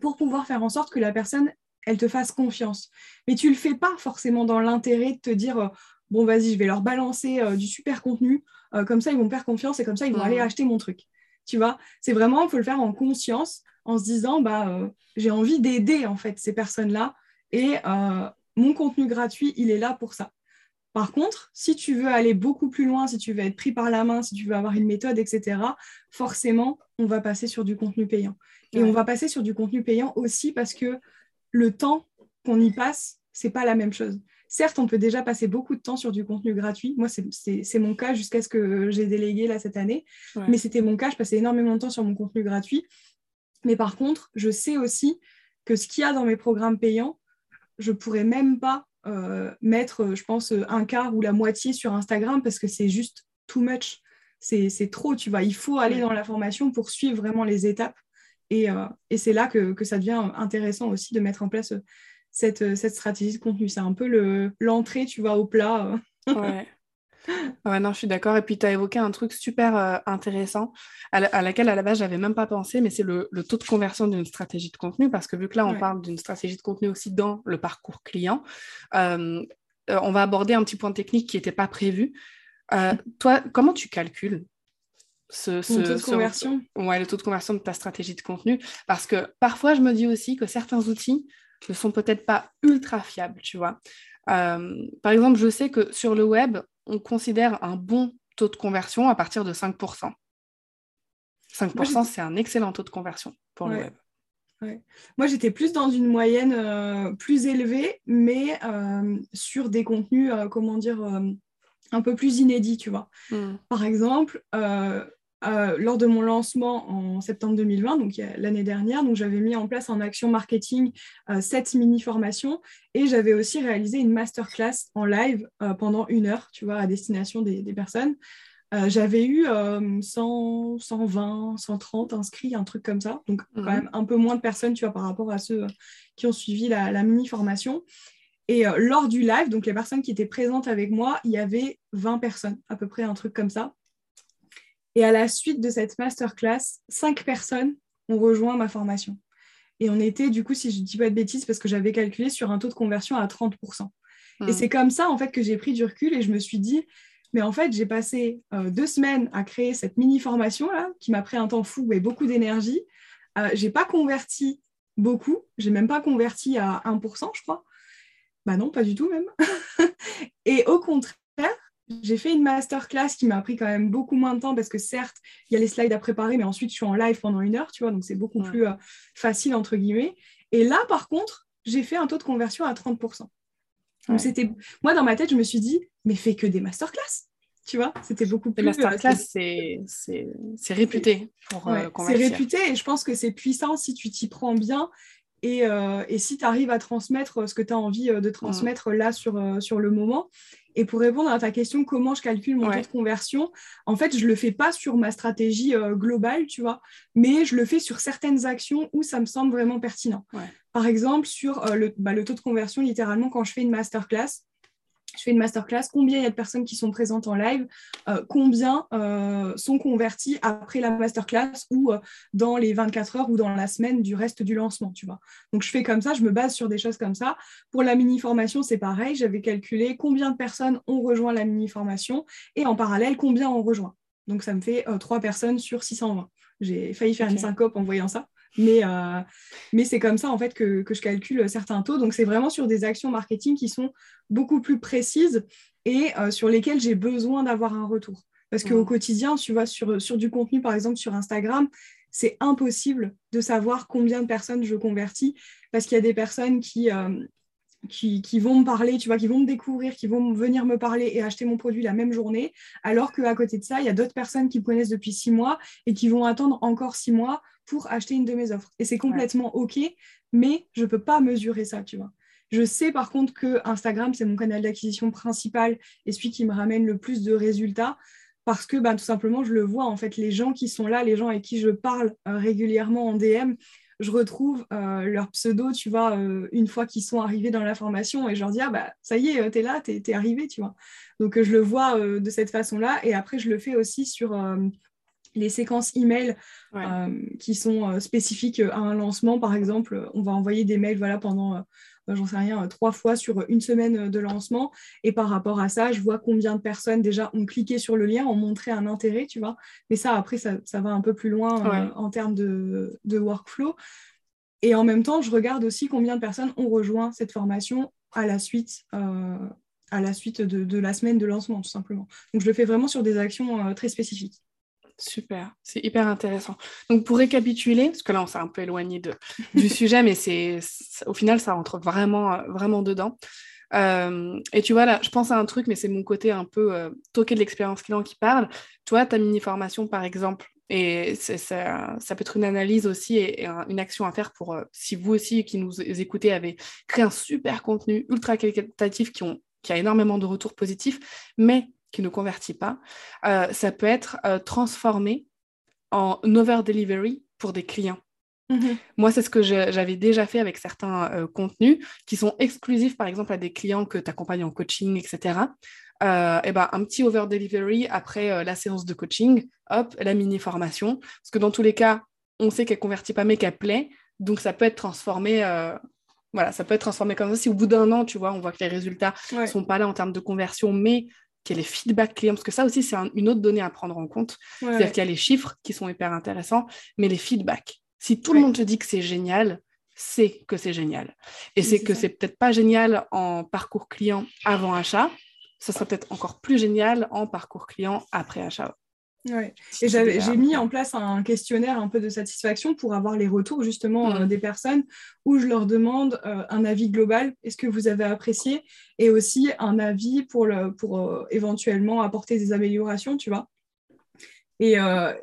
Speaker 2: pour pouvoir faire en sorte que la personne elle te fasse confiance. Mais tu le fais pas forcément dans l'intérêt de te dire euh, bon vas-y je vais leur balancer euh, du super contenu comme ça ils vont perdre confiance et comme ça ils vont aller acheter mon truc. Tu vois, c'est vraiment il faut le faire en conscience en se disant bah j'ai envie d'aider en fait ces personnes là et mon contenu gratuit, il est là pour ça. Par contre, si tu veux aller beaucoup plus loin, si tu veux être pris par la main, si tu veux avoir une méthode, etc., forcément, on va passer sur du contenu payant. Et on va passer sur du contenu payant aussi parce que le temps qu'on y passe, c'est pas la même chose. Certes, on peut déjà passer beaucoup de temps sur du contenu gratuit. Moi, c'est mon cas jusqu'à ce que j'ai délégué là cette année. Mais c'était mon cas, je passais énormément de temps sur mon contenu gratuit. Mais par contre, je sais aussi que ce qu'il y a dans mes programmes payants, je pourrais même pas euh, mettre, je pense, un quart ou la moitié sur Instagram parce que c'est juste too much. C'est trop, tu vois. Il faut aller dans la formation pour suivre vraiment les étapes. Et, euh, c'est là que, ça devient intéressant aussi de mettre en place cette, cette stratégie de contenu. C'est un peu l'entrée, tu vois, au plat.
Speaker 1: ouais. Ouais, non, je suis d'accord. Et puis, tu as évoqué un truc super euh, intéressant à, laquelle, à la base, j'avais même pas pensé, mais c'est le, taux de conversion d'une stratégie de contenu. Parce que vu que là, on parle d'une stratégie de contenu aussi dans le parcours client, euh, euh, on va aborder un petit point technique qui n'était pas prévu. toi, comment tu calcules
Speaker 2: ce, ce, taux de conversion
Speaker 1: Ouais, le taux de conversion de ta stratégie de contenu. Parce que parfois, je me dis aussi que certains outils ne sont peut-être pas ultra fiables, tu vois. par exemple, je sais que sur le web, on considère un bon taux de conversion à partir de 5%. 5%, c'est un excellent taux de conversion pour le web.
Speaker 2: Moi, j'étais plus dans une moyenne euh, plus élevée, mais euh, sur des contenus, euh, comment dire, un peu plus inédits, tu vois. Hmm. Par exemple, euh, lors de mon lancement en septembre 2020, donc l'année dernière, donc j'avais mis en place en action marketing euh, cette mini-formation et j'avais aussi réalisé une masterclass en live euh, pendant une heure, tu vois, à destination des, personnes. j'avais eu 100, 120, 130 inscrits, un truc comme ça, donc quand mhm. même un peu moins de personnes, tu vois, par rapport à ceux qui ont suivi la, la mini-formation. Et lors du live, donc les personnes qui étaient présentes avec moi, il y avait 20 personnes, à peu près un truc comme ça. Et à la suite de cette masterclass, cinq personnes ont rejoint ma formation. Et on était, du coup, si je ne dis pas de bêtises, parce que j'avais calculé sur un taux de conversion à 30%. Et hmm. c'est comme ça, en fait, que j'ai pris du recul et je me suis dit, mais en fait, j'ai passé euh, deux semaines à créer cette mini-formation-là, qui m'a pris un temps fou et beaucoup d'énergie. Euh, je n'ai pas converti beaucoup, j'ai même pas converti à 1%, je crois. Bah non, pas du tout même. et au contraire, j'ai fait une masterclass qui m'a pris quand même beaucoup moins de temps parce que certes, il y a les slides à préparer, mais ensuite je suis en live pendant une heure, tu vois, donc c'est beaucoup plus euh, facile entre guillemets. Et là, par contre, j'ai fait un taux de conversion à 30%. Donc c'était, moi dans ma tête, je me suis dit, mais fais que des masterclass. Tu vois, c'était beaucoup plus.
Speaker 1: Les masterclass, c'est, réputé pour euh,
Speaker 2: C'est réputé et je pense que c'est puissant si tu t'y prends bien et, euh, et, si tu arrives à transmettre ce que tu as envie de transmettre là sur, sur le moment. Et pour répondre à ta question, comment je calcule mon taux de conversion, en fait, je ne le fais pas sur ma stratégie euh, globale, tu vois, mais je le fais sur certaines actions où ça me semble vraiment pertinent. Par exemple, sur euh, le, bah, le, taux de conversion, littéralement, quand je fais une masterclass, je fais une masterclass, combien il y a de personnes qui sont présentes en live, euh, combien euh, sont convertis après la masterclass ou euh, dans les 24 heures ou dans la semaine du reste du lancement, tu vois? Donc je fais comme ça, je me base sur des choses comme ça. Pour la mini-formation, c'est pareil, j'avais calculé combien de personnes ont rejoint la mini-formation et en parallèle, combien ont rejoint. Donc ça me fait 3 personnes sur 620. J'ai failli faire une syncope en voyant ça. Mais, euh, mais c'est comme ça en fait que, que, je calcule certains taux. Donc c'est vraiment sur des actions marketing qui sont beaucoup plus précises et euh, sur lesquelles j'ai besoin d'avoir un retour. Parce qu'au quotidien, tu vois, sur, sur du contenu, par exemple sur Instagram, c'est impossible de savoir combien de personnes je convertis parce qu'il y a des personnes qui, euh, qui, qui, vont me parler, tu vois, qui vont me découvrir, qui vont venir me parler et acheter mon produit la même journée, alors qu'à côté de ça, il y a d'autres personnes qui me connaissent depuis six mois et qui vont attendre encore six mois pour acheter une de mes offres. Et c'est complètement OK, mais je ne peux pas mesurer ça, tu vois. Je sais par contre que Instagram, c'est mon canal d'acquisition principal et celui qui me ramène le plus de résultats parce que bah, tout simplement, je le vois, en fait, les gens qui sont là, les gens avec qui je parle euh, régulièrement en DM, je retrouve euh, leur pseudo, tu vois, euh, une fois qu'ils sont arrivés dans la formation et je leur dis, ah bah ça y est, t'es là, t'es es arrivé, tu vois. Donc je le vois de cette façon-là et après je le fais aussi sur les séquences email euh, qui sont euh, spécifiques à un lancement, par exemple, on va envoyer des mails voilà, pendant, euh, j'en sais rien, trois fois sur une semaine de lancement. Et par rapport à ça, je vois combien de personnes déjà ont cliqué sur le lien, ont montré un intérêt, tu vois. Mais ça, après, ça, va un peu plus loin en termes de, workflow. Et en même temps, je regarde aussi combien de personnes ont rejoint cette formation à la suite. à la suite de, de, la semaine de lancement, tout simplement. Donc, je le fais vraiment sur des actions très spécifiques.
Speaker 1: Super, c'est hyper intéressant. Donc pour récapituler, parce que là on s'est un peu éloigné de, du sujet, mais c'est au final ça rentre vraiment, euh, vraiment dedans. Euh, et tu vois là, je pense à un truc, mais c'est mon côté un peu euh, toqué de l'expérience client qui parle. Tu vois, ta mini-formation par exemple, et ça, ça, peut être une analyse aussi et, une action à faire pour si vous aussi qui nous écoutez avez créé un super contenu ultra qualitatif qui, ont, qui a énormément de retours positifs, mais qui ne convertit pas, euh, ça peut être euh, transformé en over-delivery pour des clients. Mhm. Moi, c'est ce que j'avais déjà fait avec certains euh, contenus qui sont exclusifs, par exemple, à des clients que tu accompagnes en coaching, etc. Euh, et ben, un petit over-delivery après euh, la séance de coaching, hop, la mini-formation. Parce que dans tous les cas, on sait qu'elle convertit pas, mais qu'elle plaît. Donc, ça peut être transformé. voilà, ça peut être transformé comme ça. Si au bout d'un an, tu vois, on voit que les résultats ne sont pas là en termes de conversion, mais qu'il y a les feedbacks clients, parce que ça aussi, c'est une autre donnée à prendre en compte. C'est-à-dire qu'il y a les chiffres qui sont hyper intéressants, mais les feedbacks. Si tout le monde te dit que c'est génial, c'est que c'est génial. Et c'est que c'est peut-être pas génial en parcours client avant achat, ça sera peut-être encore plus génial en parcours client après achat.
Speaker 2: Ouais. Et j'ai mis en place un questionnaire un peu de satisfaction pour avoir les retours justement euh, mm. des personnes où je leur demande euh, un avis global, est-ce que vous avez apprécié, et aussi un avis pour, le, pour euh, éventuellement apporter des améliorations, tu vois? Et,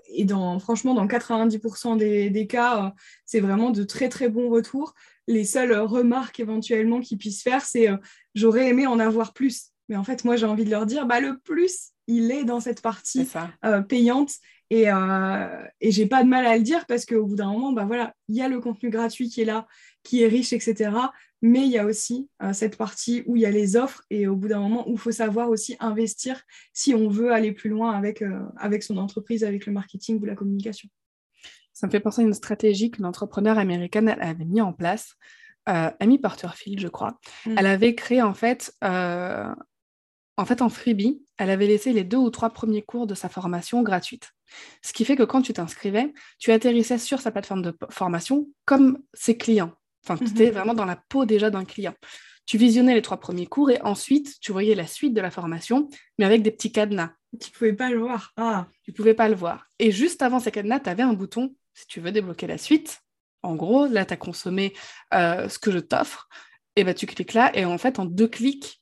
Speaker 2: et dans, franchement, dans 90% des, des cas, c'est vraiment de très très bons retours. Les seules remarques éventuellement qu'ils puissent faire, c'est j'aurais aimé en avoir plus. Mais en fait, moi, j'ai envie de leur dire, bah, le plus, il est dans cette partie euh, payante. Et, euh, et j'ai pas de mal à le dire parce qu'au bout d'un moment, bah voilà, il y a le contenu gratuit qui est là, qui est riche, etc. Mais il y a aussi euh, cette partie où il y a les offres et au bout d'un moment où il faut savoir aussi investir si on veut aller plus loin avec, euh, avec son entreprise, avec le marketing ou la communication.
Speaker 1: Ça me fait penser à une stratégie que l'entrepreneur américaine avait mis en place. Amy Porterfield, je crois. Mm. Elle avait créé en fait en fait, en freebie, elle avait laissé les deux ou trois premiers cours de sa formation gratuites. Ce qui fait que quand tu t'inscrivais, tu atterrissais sur sa plateforme de formation comme ses clients. Enfin, tu étais mhm. vraiment dans la peau déjà d'un client. Tu visionnais les trois premiers cours et ensuite, tu voyais la suite de la formation, mais avec des petits cadenas.
Speaker 2: Tu pouvais pas le voir. Ah.
Speaker 1: Tu pouvais pas le voir. Et juste avant ces cadenas, tu avais un bouton, si tu veux débloquer la suite. En gros, là, tu as consommé euh, ce que je t'offre. Et ben, tu cliques là et en fait, en deux clics,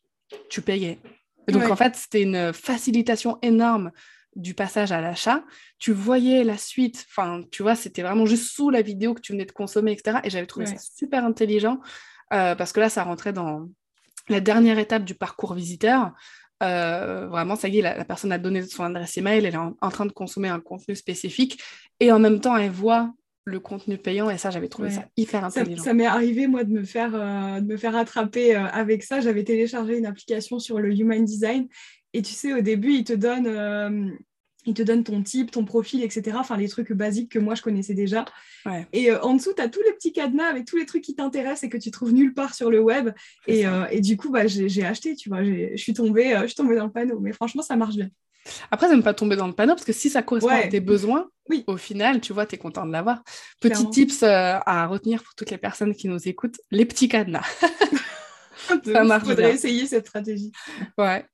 Speaker 1: tu payais donc, en fait, c'était une facilitation énorme du passage à l'achat. Tu voyais la suite, enfin, tu vois, c'était vraiment juste sous la vidéo que tu venais de consommer, etc. Et j'avais trouvé ça super intelligent euh, parce que là, ça rentrait dans la dernière étape du parcours visiteur. Euh, vraiment, ça y est, la, personne a donné son adresse email, elle est en, train de consommer un contenu spécifique et en même temps, elle voit le contenu payant et ça j'avais trouvé ça hyper intelligent.
Speaker 2: Ça, m'est arrivé moi de me faire, euh, de me faire attraper euh, avec ça. J'avais téléchargé une application sur le Human Design et tu sais au début il te donne, euh, il te donne ton type, ton profil, etc. Enfin les trucs basiques que moi je connaissais déjà. Et en dessous tu as tous les petits cadenas avec tous les trucs qui t'intéressent et que tu trouves nulle part sur le web. Et, et, du coup bah, j'ai acheté, tu vois, je suis tombée, je suis tombée dans le panneau. Mais franchement ça marche bien.
Speaker 1: Après, ça ne pas tomber dans le panneau parce que si ça correspond à tes besoins, oui. au final, tu vois, tu es content de l'avoir. Petit tips euh, à retenir pour toutes les personnes qui nous écoutent les petits cadenas.
Speaker 2: ça marche. Il faudrait essayer cette stratégie.
Speaker 1: Ouais.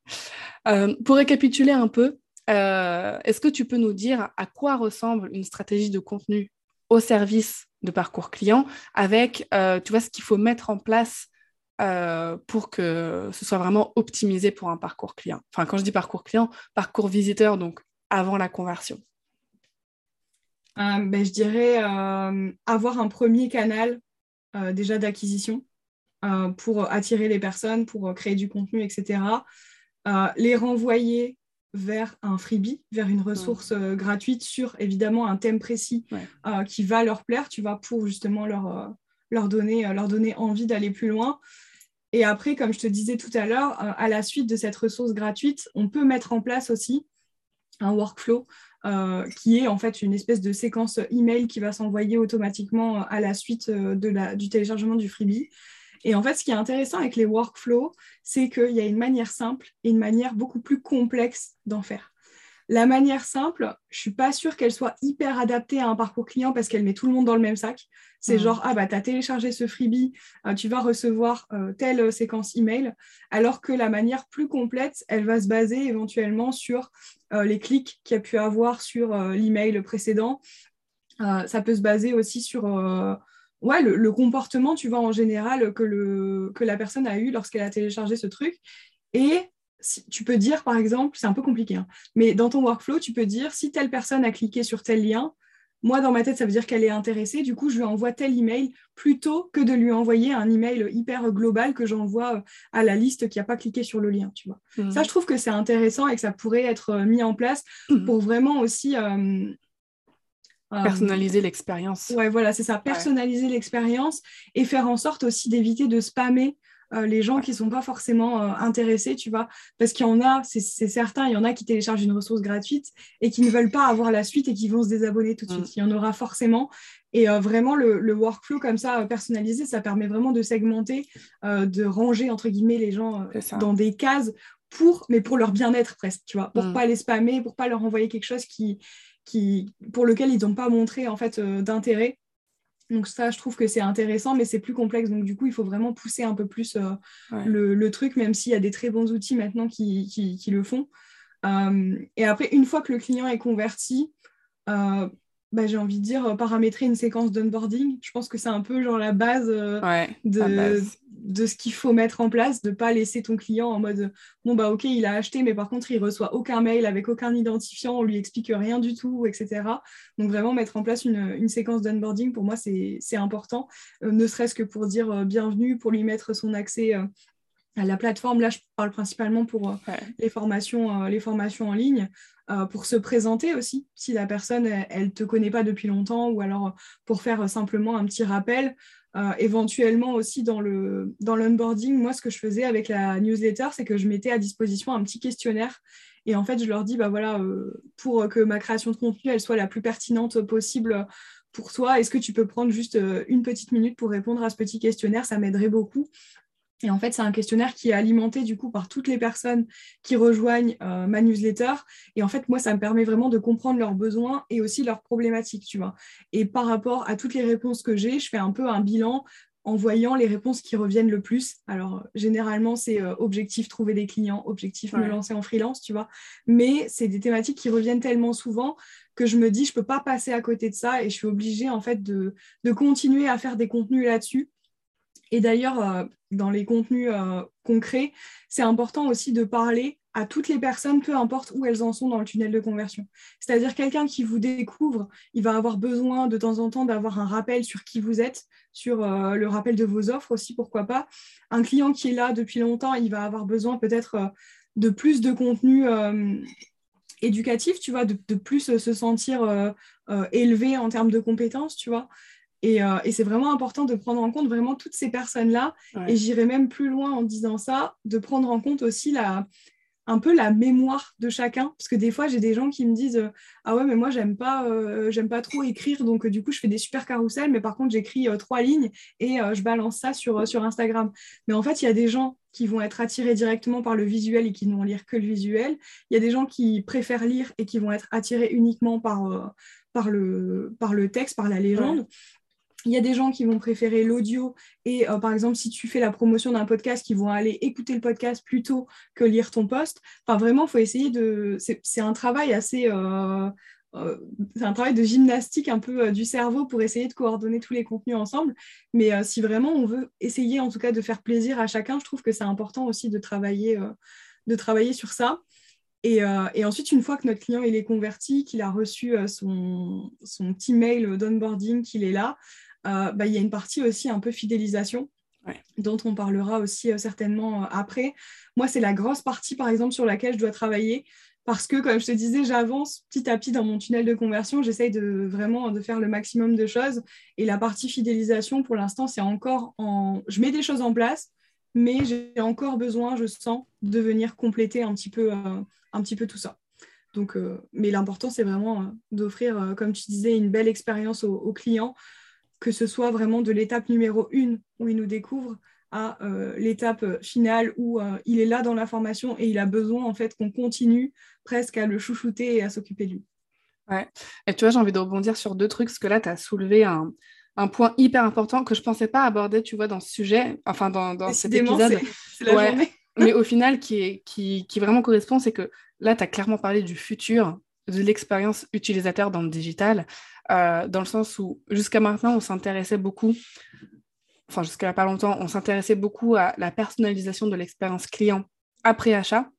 Speaker 1: Euh, pour récapituler un peu, euh, est-ce que tu peux nous dire à quoi ressemble une stratégie de contenu au service de parcours client avec, tu vois, ce qu'il faut mettre en place euh, pour que ce soit vraiment optimisé pour un parcours client. Enfin, quand je dis parcours client, parcours visiteur, donc avant la conversion.
Speaker 2: Euh, ben, je dirais euh, avoir un premier canal déjà d'acquisition pour attirer les personnes, pour créer du contenu, etc. les renvoyer vers un freebie, vers une ressource gratuite sur évidemment un thème précis qui va leur plaire, tu vas pour justement leur, leur, donner, leur donner envie d'aller plus loin. Et après, comme je te disais tout à l'heure, euh, à la suite de cette ressource gratuite, on peut mettre en place aussi un workflow euh, qui est en fait une espèce de séquence email qui va s'envoyer automatiquement à la suite euh, du téléchargement du freebie. Et en fait, ce qui est intéressant avec les workflows, c'est qu'il y a une manière simple et une manière beaucoup plus complexe d'en faire. La manière simple, je suis pas sûre qu'elle soit hyper adaptée à un parcours client parce qu'elle met tout le monde dans le même sac. C'est mm. genre, ah bah, tu as téléchargé ce freebie, euh, tu vas recevoir euh, telle euh, séquence email. Alors que la manière plus complète, elle va se baser éventuellement sur les clics qu'il y a pu avoir sur l'email précédent. ça peut se baser aussi sur ouais, le, comportement, tu vois, en général, que, le, que la personne a eu lorsqu'elle a téléchargé ce truc. Et tu peux dire, par exemple, c'est un peu compliqué, hein, mais dans ton workflow, tu peux dire si telle personne a cliqué sur tel lien, moi, dans ma tête, ça veut dire qu'elle est intéressée. Du coup, je lui envoie tel email plutôt que de lui envoyer un email hyper global que j'envoie euh, à la liste qui n'a pas cliqué sur le lien. Tu vois. Mmh. Ça, je trouve que c'est intéressant et que ça pourrait être euh, mis en place mmh. pour vraiment aussi euh,
Speaker 1: personnaliser l'expérience.
Speaker 2: Ouais, voilà, c'est ça, personnaliser l'expérience et faire en sorte aussi d'éviter de spammer euh, les gens qui ne sont pas forcément euh, intéressés, tu vois. Parce qu'il y en a, c'est certain, il y en a qui téléchargent une ressource gratuite et qui ne veulent pas avoir la suite et qui vont se désabonner tout de suite. Mm. Il y en aura forcément. Et euh, vraiment, le, workflow comme ça, personnalisé, ça permet vraiment de segmenter, de ranger, entre guillemets, les gens dans des cases pour, mais pour leur bien-être presque, tu vois, pour mm. pas les spammer, pour pas leur envoyer quelque chose qui, qui, pour lequel ils n'ont pas montré en fait d'intérêt. Donc ça, je trouve que c'est intéressant, mais c'est plus complexe. Donc du coup, il faut vraiment pousser un peu plus euh, le, truc, même s'il y a des très bons outils maintenant qui, le font. Euh, et après, une fois que le client est converti, euh, bah, j'ai envie de dire paramétrer une séquence d'onboarding. Je pense que c'est un peu genre la base, de, de ce qu'il faut mettre en place, de ne pas laisser ton client en mode bon bah ok il a acheté mais par contre il reçoit aucun mail avec aucun identifiant, on lui explique rien du tout, etc. Donc vraiment mettre en place une, séquence d'onboarding pour moi c'est important, euh, ne serait-ce que pour dire euh, bienvenue, pour lui mettre son accès euh, à la plateforme. Là je parle principalement pour les, formations, les formations en ligne. pour se présenter aussi, si la personne elle ne te connaît pas depuis longtemps, ou alors pour faire simplement un petit rappel. Euh, éventuellement aussi dans le dans l'onboarding, moi ce que je faisais avec la newsletter, c'est que je mettais à disposition un petit questionnaire et en fait je leur dis bah voilà euh, pour que ma création de contenu elle soit la plus pertinente possible pour toi, est-ce que tu peux prendre juste euh, une petite minute pour répondre à ce petit questionnaire? Ça m'aiderait beaucoup. Et en fait, c'est un questionnaire qui est alimenté du coup par toutes les personnes qui rejoignent euh, ma newsletter. Et en fait, moi, ça me permet vraiment de comprendre leurs besoins et aussi leurs problématiques, tu vois. Et par rapport à toutes les réponses que j'ai, je fais un peu un bilan en voyant les réponses qui reviennent le plus. Alors, généralement, c'est euh, objectif trouver des clients, objectif me lancer en freelance, tu vois. Mais c'est des thématiques qui reviennent tellement souvent que je me dis, je ne peux pas passer à côté de ça et je suis obligée, en fait, de, de continuer à faire des contenus là-dessus et d'ailleurs, euh, dans les contenus euh, concrets, c'est important aussi de parler à toutes les personnes, peu importe où elles en sont dans le tunnel de conversion. C'est-à-dire quelqu'un qui vous découvre, il va avoir besoin de temps en temps d'avoir un rappel sur qui vous êtes, sur euh, le rappel de vos offres aussi, pourquoi pas. Un client qui est là depuis longtemps, il va avoir besoin peut-être de plus de contenu éducatif, tu vois, de, de plus se sentir élevé en termes de compétences, tu vois. Euh, et, c'est vraiment important de prendre en compte vraiment toutes ces personnes-là. Et j'irai même plus loin en disant ça, de prendre en compte aussi la, un peu la mémoire de chacun. Parce que des fois, j'ai des gens qui me disent euh, Ah ouais, mais moi, j'aime pas, euh, j'aime pas trop écrire. Donc, du coup, je fais des super carousels. Mais par contre, j'écris trois lignes et je balance ça sur, sur Instagram. Mais en fait, il y a des gens qui vont être attirés directement par le visuel et qui ne vont lire que le visuel. Il y a des gens qui préfèrent lire et qui vont être attirés uniquement par, par, le, par le texte, par la légende. Il y a des gens qui vont préférer l'audio et euh, par exemple si tu fais la promotion d'un podcast, qui vont aller écouter le podcast plutôt que lire ton post. Enfin vraiment, faut essayer de. C'est un travail assez. Euh, euh, c'est un travail de gymnastique un peu du cerveau pour essayer de coordonner tous les contenus ensemble. Mais si vraiment on veut essayer en tout cas de faire plaisir à chacun, je trouve que c'est important aussi de travailler, de travailler sur ça. Et, et, ensuite, une fois que notre client il est converti, qu'il a reçu son, son petit mail d'onboarding, qu'il est là, euh, bah, il y a une partie aussi un peu fidélisation. dont on parlera aussi euh, certainement euh, après. Moi, c'est la grosse partie, par exemple, sur laquelle je dois travailler parce que, comme je te disais, j'avance petit à petit dans mon tunnel de conversion. J'essaye de vraiment de faire le maximum de choses. Et la partie fidélisation, pour l'instant, c'est encore en... Je mets des choses en place, mais j'ai encore besoin, je sens, de venir compléter un petit peu, un petit peu tout ça. Donc, mais l'important, c'est vraiment d'offrir, comme tu disais, une belle expérience aux clients que ce soit vraiment de l'étape numéro une où il nous découvre à euh, l'étape finale où euh, il est là dans la formation et il a besoin en fait qu'on continue presque à le chouchouter et à s'occuper de lui.
Speaker 1: Ouais. Et tu vois, j'ai envie de rebondir sur deux trucs, parce que là, tu as soulevé un, point hyper important que je ne pensais pas aborder, tu vois, dans ce sujet, enfin dans, dans cet épisode.
Speaker 2: C'est la journée.
Speaker 1: mais au final, qui, est, qui, qui vraiment correspond, c'est que là, tu as clairement parlé du futur, de l'expérience utilisateur dans le digital. Euh, dans le sens où jusqu'à maintenant, on s'intéressait beaucoup, enfin jusqu'à pas longtemps, on s'intéressait beaucoup à la personnalisation de l'expérience client après achat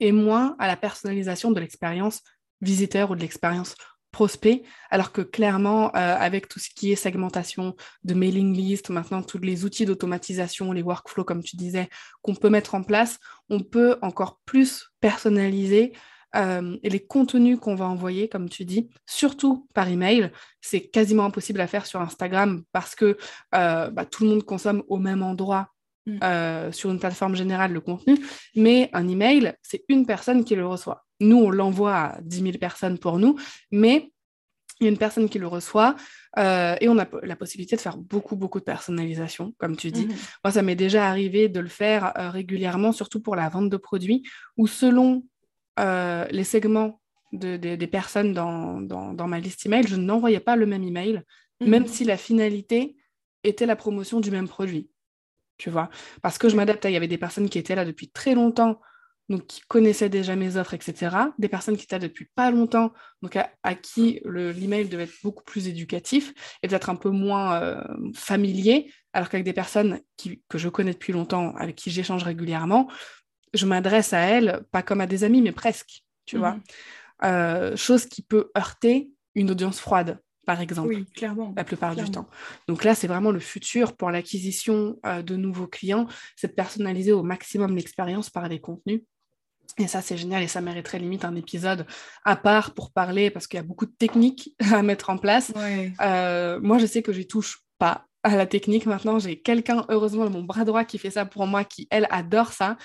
Speaker 1: et moins à la personnalisation de l'expérience visiteur ou de l'expérience prospect, alors que clairement, euh, avec tout ce qui est segmentation de mailing list, maintenant tous les outils d'automatisation, les workflows, comme tu disais, qu'on peut mettre en place, on peut encore plus personnaliser et les contenus qu'on va envoyer, comme tu dis, surtout par email, c'est quasiment impossible à faire sur Instagram parce que bah, tout le monde consomme au même endroit mm. sur une plateforme générale le contenu, mais un email, c'est une personne qui le reçoit. Nous, on l'envoie à 10 000 personnes pour nous, mais il y a une personne qui le reçoit euh, et on a la possibilité de faire beaucoup, beaucoup de personnalisation, comme tu dis. Mhm. Moi, ça m'est déjà arrivé de le faire euh, régulièrement, surtout pour la vente de produits, où selon euh, les segments des personnes dans, ma liste email, je n'envoyais pas le même email, mhm. même si la finalité était la promotion du même produit. Tu vois Parce que je m'adaptais. Il y avait des personnes qui étaient là depuis très longtemps donc qui connaissaient déjà mes offres, etc. Des personnes qui étaient depuis pas longtemps, donc à, qui l'email devait être beaucoup plus éducatif et peut-être un peu moins euh, familier, alors qu'avec des personnes que je connais depuis longtemps, avec qui j'échange régulièrement, je m'adresse à elles, pas comme à des amis, mais presque, tu vois. Mhm. Euh, chose qui peut heurter une audience froide par exemple.
Speaker 2: Oui, clairement.
Speaker 1: La plupart du temps. Donc là, c'est vraiment le futur pour l'acquisition euh, de nouveaux clients, c'est de personnaliser au maximum l'expérience par les contenus. Et ça, c'est génial et ça mériterait limite un épisode à part pour parler parce qu'il y a beaucoup de techniques à mettre en place. Euh, moi, je sais que je touche pas à la technique maintenant. J'ai quelqu'un, heureusement, mon bras droit qui fait ça pour moi, qui, elle, adore ça.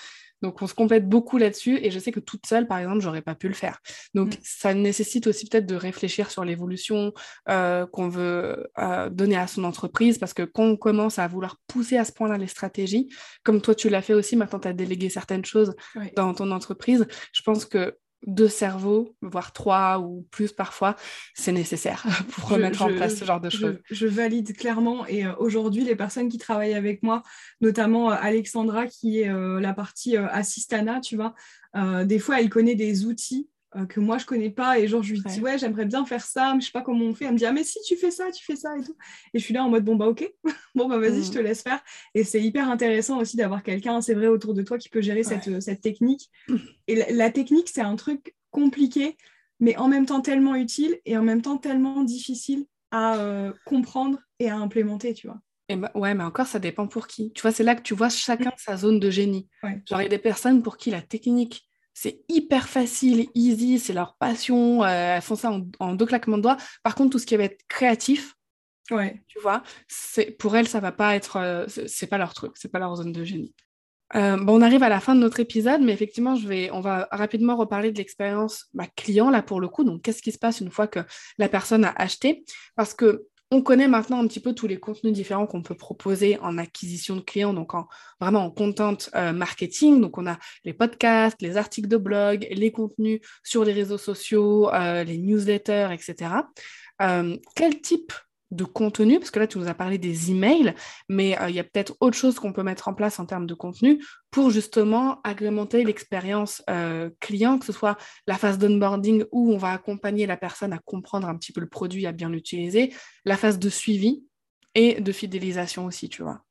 Speaker 1: Donc, on se complète beaucoup là-dessus et je sais que toute seule, par exemple, j'aurais pas pu le faire. Donc, mm. ça nécessite aussi peut-être de réfléchir sur l'évolution euh, qu'on veut euh, donner à son entreprise parce que quand on commence à vouloir pousser à ce point-là les stratégies, comme toi, tu l'as fait aussi, maintenant, tu as délégué certaines choses dans ton entreprise, je pense que deux cerveaux, voire trois ou plus parfois, c'est nécessaire pour remettre en place ce genre de choses.
Speaker 2: Je, valide clairement. Et euh, aujourd'hui, les personnes qui travaillent avec moi, notamment euh, Alexandra, qui est euh, la partie assistana, tu vois, des fois, elle connaît des outils euh, que moi je connais pas. Et genre je lui dis ouais, j'aimerais bien faire ça mais je sais pas comment on fait. Elle me dit ah mais si tu fais ça tu fais ça et tout. Et je suis là en mode bon bah ok. Bon bah vas-y je te mm. laisse faire. Et c'est hyper intéressant aussi d'avoir quelqu'un c'est vrai autour de toi qui peut gérer cette, euh, cette, technique. Et la, technique c'est un truc compliqué mais en même temps tellement utile et en même temps tellement difficile à euh, comprendre et à implémenter tu vois.
Speaker 1: Et bah, ouais, mais encore, ça dépend pour qui. Tu vois, c'est là que tu vois chacun sa zone de génie. Genre, il y a des personnes pour qui la technique, c'est hyper facile, easy, c'est leur passion, euh, elles font ça en, deux claquements de doigts. Par contre, tout ce qui va être créatif,
Speaker 2: ouais.
Speaker 1: tu vois, c'est, pour elles, ça va pas être, euh, c'est, pas leur truc, c'est pas leur zone de génie. Euh, bon, on arrive à la fin de notre épisode, mais effectivement, je vais, on va rapidement reparler de l'expérience bah, client là pour le coup. Donc, qu'est-ce qui se passe une fois que la personne a acheté? Parce que on connaît maintenant un petit peu tous les contenus différents qu'on peut proposer en acquisition de clients, donc en, vraiment en content euh, marketing. Donc, on a les podcasts, les articles de blog, les contenus sur les réseaux sociaux, euh, les newsletters, etc. Euh, quel type de contenu, parce que là, tu nous as parlé des emails, mais euh, il y a peut-être autre chose qu'on peut mettre en place en termes de contenu pour justement agrémenter l'expérience euh, client, que ce soit la phase d'onboarding où on va accompagner la personne à comprendre un petit peu le produit, à bien l'utiliser, la phase de suivi et de fidélisation aussi, tu vois.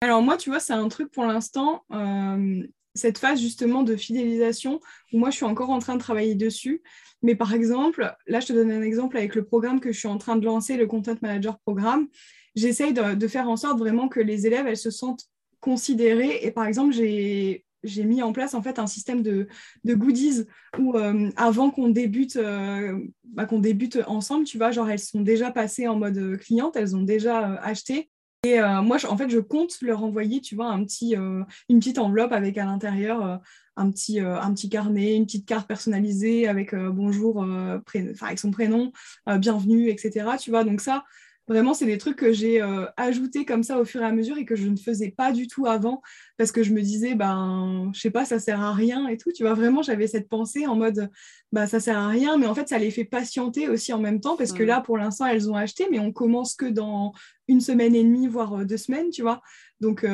Speaker 2: Alors moi, tu vois, c'est un truc pour l'instant, euh, cette phase justement de fidélisation, où moi, je suis encore en train de travailler dessus. Mais par exemple, là, je te donne un exemple avec le programme que je suis en train de lancer, le Content Manager Programme. J'essaye de, faire en sorte vraiment que les élèves, elles se sentent considérées. Et par exemple, j'ai j'ai mis en place en fait un système de, goodies où euh, avant qu'on débute, euh, bah, débute ensemble, tu vois, genre elles sont déjà passées en mode cliente, elles ont déjà euh, acheté. Et moi, en fait, je compte leur envoyer, tu vois, un petit, une petite enveloppe avec à l'intérieur un petit, euh, un petit carnet, une petite carte personnalisée avec euh, bonjour, euh, avec son prénom, bienvenue, etc. Tu vois, donc ça, Vraiment, c'est des trucs que j'ai ajoutés comme ça au fur et à mesure et que je ne faisais pas du tout avant parce que je me disais, ben, je sais pas, ça sert à rien et tout. Tu vois, vraiment, j'avais cette pensée en mode, bah, ça sert à rien, mais en fait, ça les fait patienter aussi en même temps parce que là, pour l'instant, elles ont acheté, mais on commence que dans une semaine et demie, voire deux semaines, tu vois. Donc,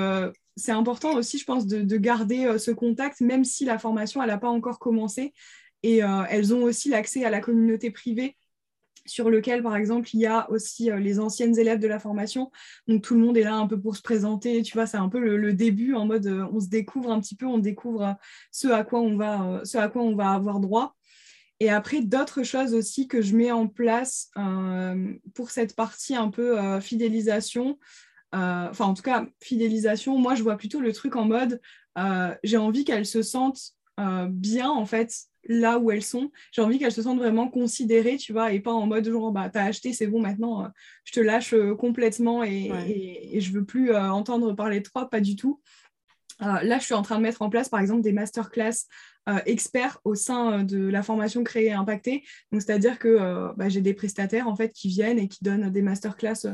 Speaker 2: c'est important aussi, je pense, de, garder euh, ce contact, même si la formation, elle n'a pas encore commencé. Et euh, elles ont aussi l'accès à la communauté privée sur lequel, par exemple, il y a aussi euh, les anciennes élèves de la formation. Donc, tout le monde est là un peu pour se présenter. Tu vois, c'est un peu le, début en mode on se découvre un petit peu, on découvre ce à quoi on va avoir droit. Et après, d'autres choses aussi que je mets en place pour cette partie un peu fidélisation. Euh, enfin en tout cas fidélisation, moi je vois plutôt le truc en mode euh, j'ai envie qu'elles se sentent euh, bien en fait là où elles sont. J'ai envie qu'elles se sentent vraiment considérées, tu vois, et pas en mode genre, bah, t'as acheté, c'est bon, maintenant, euh, je te lâche euh, complètement et, et, je veux plus euh, entendre parler de toi, pas du tout. là, je suis en train de mettre en place, par exemple, des masterclass experts au sein de la formation Créer et Impacter. Donc, c'est-à-dire que bah, j'ai des prestataires, en fait, qui viennent et qui donnent des masterclass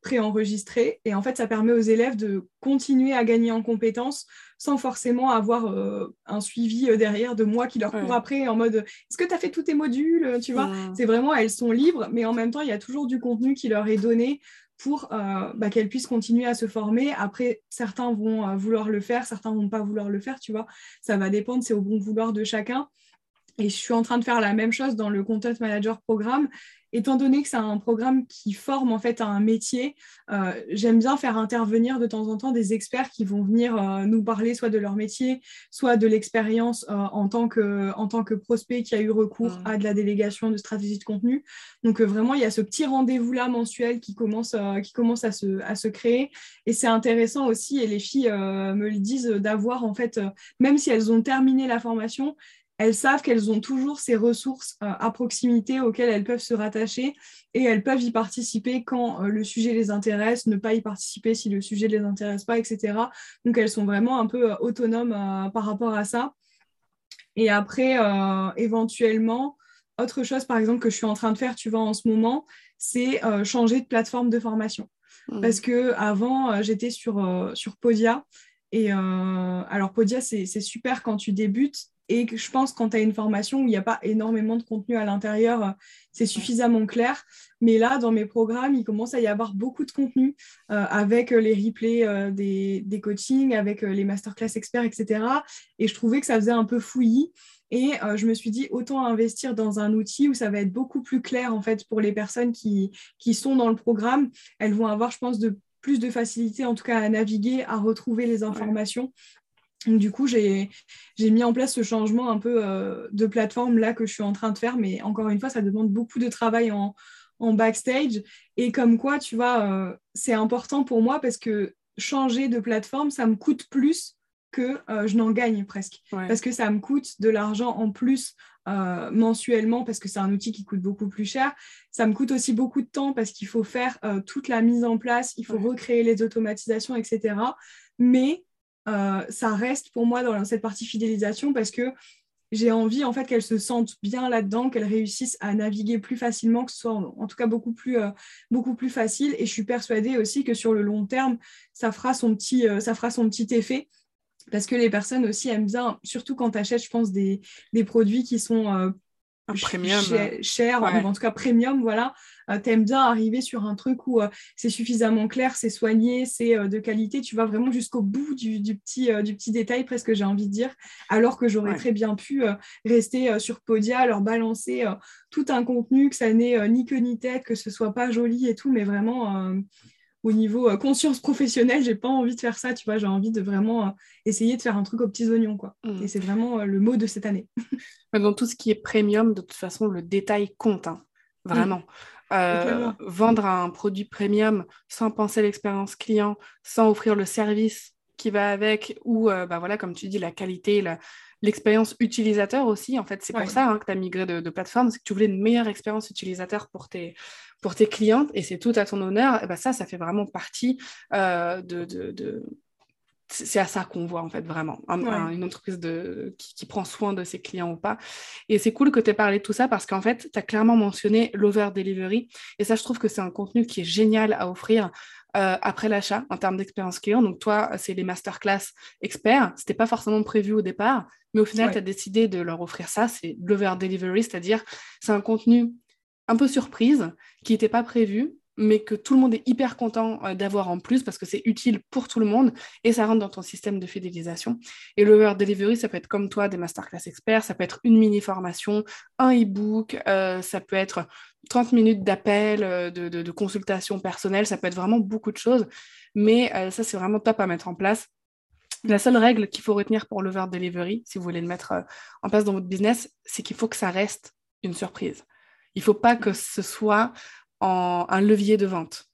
Speaker 2: préenregistré. Et en fait, ça permet aux élèves de continuer à gagner en compétences sans forcément avoir euh, un suivi euh, derrière de moi qui leur court après en mode est-ce que tu as fait tous tes modules Tu vois, c'est vraiment, elles sont libres, mais en même temps, il y a toujours du contenu qui leur est donné pour euh, bah, qu'elles puissent continuer à se former. Après, certains vont vouloir le faire, certains vont pas vouloir le faire, tu vois. Ça va dépendre, c'est au bon vouloir de chacun. Et je suis en train de faire la même chose dans le Content Manager Programme étant donné que c'est un programme qui forme en fait à un métier, euh, j'aime bien faire intervenir de temps en temps des experts qui vont venir euh, nous parler soit de leur métier, soit de l'expérience euh, en, tant que, en tant que prospect qui a eu recours mmh. à de la délégation de stratégie de contenu. Donc vraiment, il y a ce petit rendez-vous-là mensuel qui commence, qui commence à, se, à se créer. Et c'est intéressant aussi, et les filles me le disent, d'avoir en fait, même si elles ont terminé la formation, elles savent qu'elles ont toujours ces ressources euh, à proximité auxquelles elles peuvent se rattacher et elles peuvent y participer quand euh, le sujet les intéresse, ne pas y participer si le sujet ne les intéresse pas, etc. Donc elles sont vraiment un peu euh, autonomes par rapport à ça. Et après, éventuellement, autre chose, par exemple, que je suis en train de faire, tu vois, en ce moment, c'est changer de plateforme de formation. Mmh. Parce que avant, j'étais sur, sur Podia. Et alors, Podia, c'est super quand tu débutes et je pense quand tu as une formation où il n'y a pas énormément de contenu à l'intérieur, euh, c'est suffisamment clair. Mais là, dans mes programmes, il commence à y avoir beaucoup de contenu euh, avec euh, les replays des, des, coachings, avec les masterclass experts, etc. Et je trouvais que ça faisait un peu fouillis. Et je me suis dit, autant investir dans un outil où ça va être beaucoup plus clair en fait pour les personnes qui, qui sont dans le programme. Elles vont avoir, je pense, de plus de facilité en tout cas à naviguer, à retrouver les informations du coup, j'ai mis en place ce changement un peu euh, de plateforme là que je suis en train de faire, mais encore une fois, ça demande beaucoup de travail en, backstage. Et comme quoi, tu vois, euh, c'est important pour moi parce que changer de plateforme, ça me coûte plus que euh, je n'en gagne presque. Parce que ça me coûte de l'argent en plus mensuellement parce que c'est un outil qui coûte beaucoup plus cher. Ça me coûte aussi beaucoup de temps parce qu'il faut faire toute la mise en place, il faut recréer les automatisations, etc. Mais euh, ça reste pour moi dans cette partie fidélisation parce que j'ai envie en fait qu'elles se sentent bien là-dedans, qu'elles réussissent à naviguer plus facilement, que ce soit en, tout cas beaucoup plus, euh, beaucoup plus facile. Et je suis persuadée aussi que sur le long terme, ça fera son petit, euh, ça fera son petit effet. Parce que les personnes aussi aiment bien, surtout quand tu achètes, je pense, des produits qui sont
Speaker 1: un premium.
Speaker 2: cher, en tout cas premium, voilà. Euh, T'aimes bien arriver sur un truc où euh, c'est suffisamment clair, c'est soigné, c'est euh, de qualité. Tu vas vraiment jusqu'au bout du, petit, du petit détail, presque, j'ai envie de dire. Alors que j'aurais très bien pu rester sur Podia, leur balancer tout un contenu, que ça n'ait ni queue ni tête, que ce soit pas joli et tout, mais vraiment au niveau conscience professionnelle, j'ai pas envie de faire ça, tu vois, j'ai envie de vraiment essayer de faire un truc aux petits oignons, quoi. Mmh. Et c'est vraiment le mot de cette année.
Speaker 1: Dans tout ce qui est premium, de toute façon, le détail compte, hein. mmh. vraiment. Euh, vendre un produit premium sans penser à l'expérience client, sans offrir le service qui va avec, ou euh, bah voilà, comme tu dis, la qualité, l'expérience utilisateur aussi. En fait, c'est pour ça hein, que tu as migré de, plateforme, c'est que tu voulais une meilleure expérience utilisateur pour tes, pour tes clientes, et c'est tout à ton honneur. Et bah ça, ça fait vraiment partie euh, de, de c'est à ça qu'on voit en fait vraiment. Une entreprise de, qui, prend soin de ses clients ou pas. Et c'est cool que tu aies parlé de tout ça parce qu'en fait tu as clairement mentionné l'over delivery. Et ça je trouve que c'est un contenu qui est génial à offrir euh, après l'achat en termes d'expérience client. Donc toi c'est les masterclass experts. C'était pas forcément prévu au départ mais au final tu as décidé de leur offrir ça. C'est l'over delivery c'est-à-dire c'est un contenu un peu surprise qui n'était pas prévu mais que tout le monde est hyper content euh, d'avoir en plus parce que c'est utile pour tout le monde et ça rentre dans ton système de fidélisation. Et le Delivery, ça peut être comme toi, des masterclass experts, ça peut être une mini-formation, un e-book, euh, ça peut être 30 minutes d'appel, euh, de, consultation personnelle, ça peut être vraiment beaucoup de choses, mais ça, c'est vraiment top à mettre en place. La seule règle qu'il faut retenir pour le Delivery, si vous voulez le mettre en place dans votre business, c'est qu'il faut que ça reste une surprise. Il ne faut pas que ce soit en un levier de vente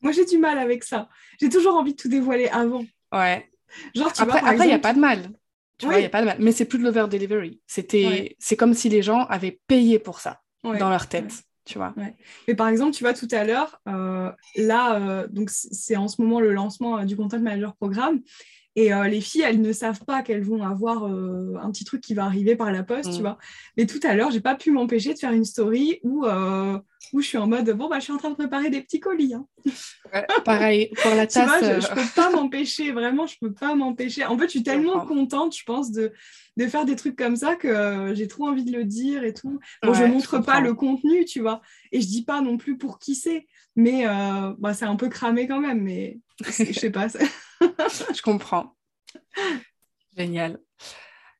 Speaker 2: Moi, j'ai du mal avec ça. J'ai toujours envie de tout dévoiler avant.
Speaker 1: Ouais. Genre, tu après, il n'y a pas de mal. Tu vois, il n'y a pas de mal. Mais c'est plus de l'over delivery. C'était, c'est comme si les gens avaient payé pour ça dans leur tête. Tu vois.
Speaker 2: Mais par exemple, tu vois, tout à l'heure, euh, là, euh, donc c'est en ce moment le lancement du Content Manager Programme. Et euh, les filles, elles ne savent pas qu'elles vont avoir euh, un petit truc qui va arriver par la poste, tu mm. vois. Mais tout à l'heure, j'ai pas pu m'empêcher de faire une story où, euh, où je suis en mode bon bah je suis en train de préparer des petits colis. Hein.
Speaker 1: pareil pour la tasse.
Speaker 2: tu vois, je, peux pas m'empêcher, vraiment, je peux pas m'empêcher. En fait, je suis tellement contente, je pense, de, de faire des trucs comme ça que j'ai trop envie de le dire et tout. Bon, je montre pas le contenu, tu vois, et je dis pas non plus pour qui c'est, mais bah, c'est un peu cramé quand même, mais je sais pas.
Speaker 1: je comprends. Génial.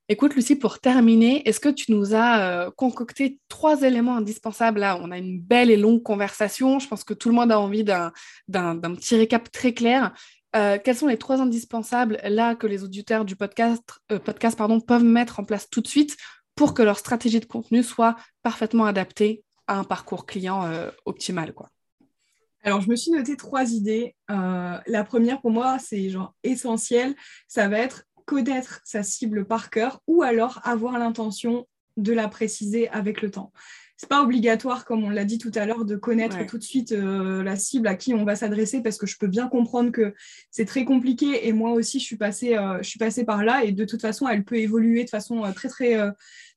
Speaker 1: Écoute, Lucie, pour terminer, est-ce que tu nous as euh, concocté trois éléments indispensables? Là, on a une belle et longue conversation. Je pense que tout le monde a envie d'un petit récap très clair. Euh, quels sont les trois indispensables là que les auditeurs du podcast, euh, peuvent mettre en place tout de suite pour que leur stratégie de contenu soit parfaitement adaptée à un parcours client optimal quoi?
Speaker 2: Alors, je me suis noté trois idées. Euh, la première, pour moi, c'est genre essentiel. Ça va être connaître sa cible par cœur ou alors avoir l'intention de la préciser avec le temps c'est pas obligatoire, comme on l'a dit tout à l'heure, de connaître tout de suite euh, la cible à qui on va s'adresser parce que je peux bien comprendre que c'est très compliqué et moi aussi je suis passée, euh, je suis passée par là et de toute façon elle peut évoluer de façon euh, très très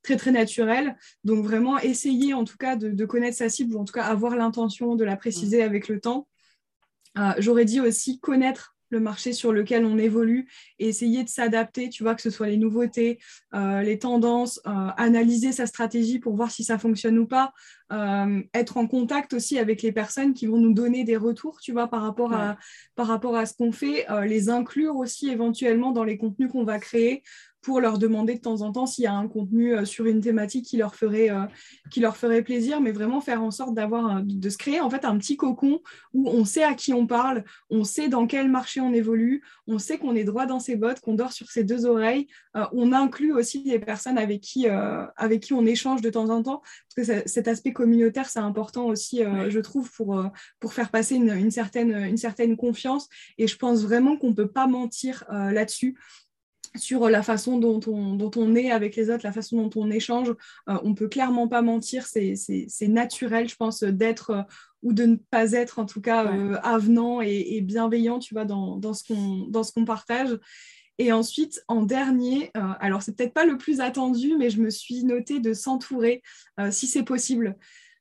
Speaker 2: très très naturelle. Donc vraiment essayer en tout cas de, connaître sa cible ou en tout cas avoir l'intention de la préciser avec le temps. J'aurais dit aussi connaître le marché sur lequel on évolue et essayer de s'adapter, tu vois, que ce soit les nouveautés, euh, les tendances, euh, analyser sa stratégie pour voir si ça fonctionne ou pas, euh, être en contact aussi avec les personnes qui vont nous donner des retours, tu vois, par rapport à, par rapport à ce qu'on fait, les inclure aussi éventuellement dans les contenus qu'on va créer pour leur demander de temps en temps s'il y a un contenu euh, sur une thématique qui leur ferait, euh, qui leur ferait plaisir, mais vraiment faire en sorte d'avoir de se créer en fait un petit cocon où on sait à qui on parle, on sait dans quel marché on évolue, on sait qu'on est droit dans ses bottes, qu'on dort sur ses deux oreilles. Euh, on inclut aussi des personnes avec qui, avec qui on échange de temps en temps, parce que cet aspect communautaire, c'est important aussi, je trouve, pour, pour faire passer une, une, certaine, une certaine confiance. Et je pense vraiment qu'on ne peut pas mentir là-dessus sur la façon dont on, dont on est avec les autres, la façon dont on échange. Euh, on peut clairement pas mentir, c'est naturel, je pense, d'être euh, ou de ne pas être, en tout cas, euh, avenant et, bienveillant, tu vois, dans, dans ce qu'on partage. Et ensuite, en dernier, alors c'est peut-être pas le plus attendu, mais je me suis notée de s'entourer, si c'est possible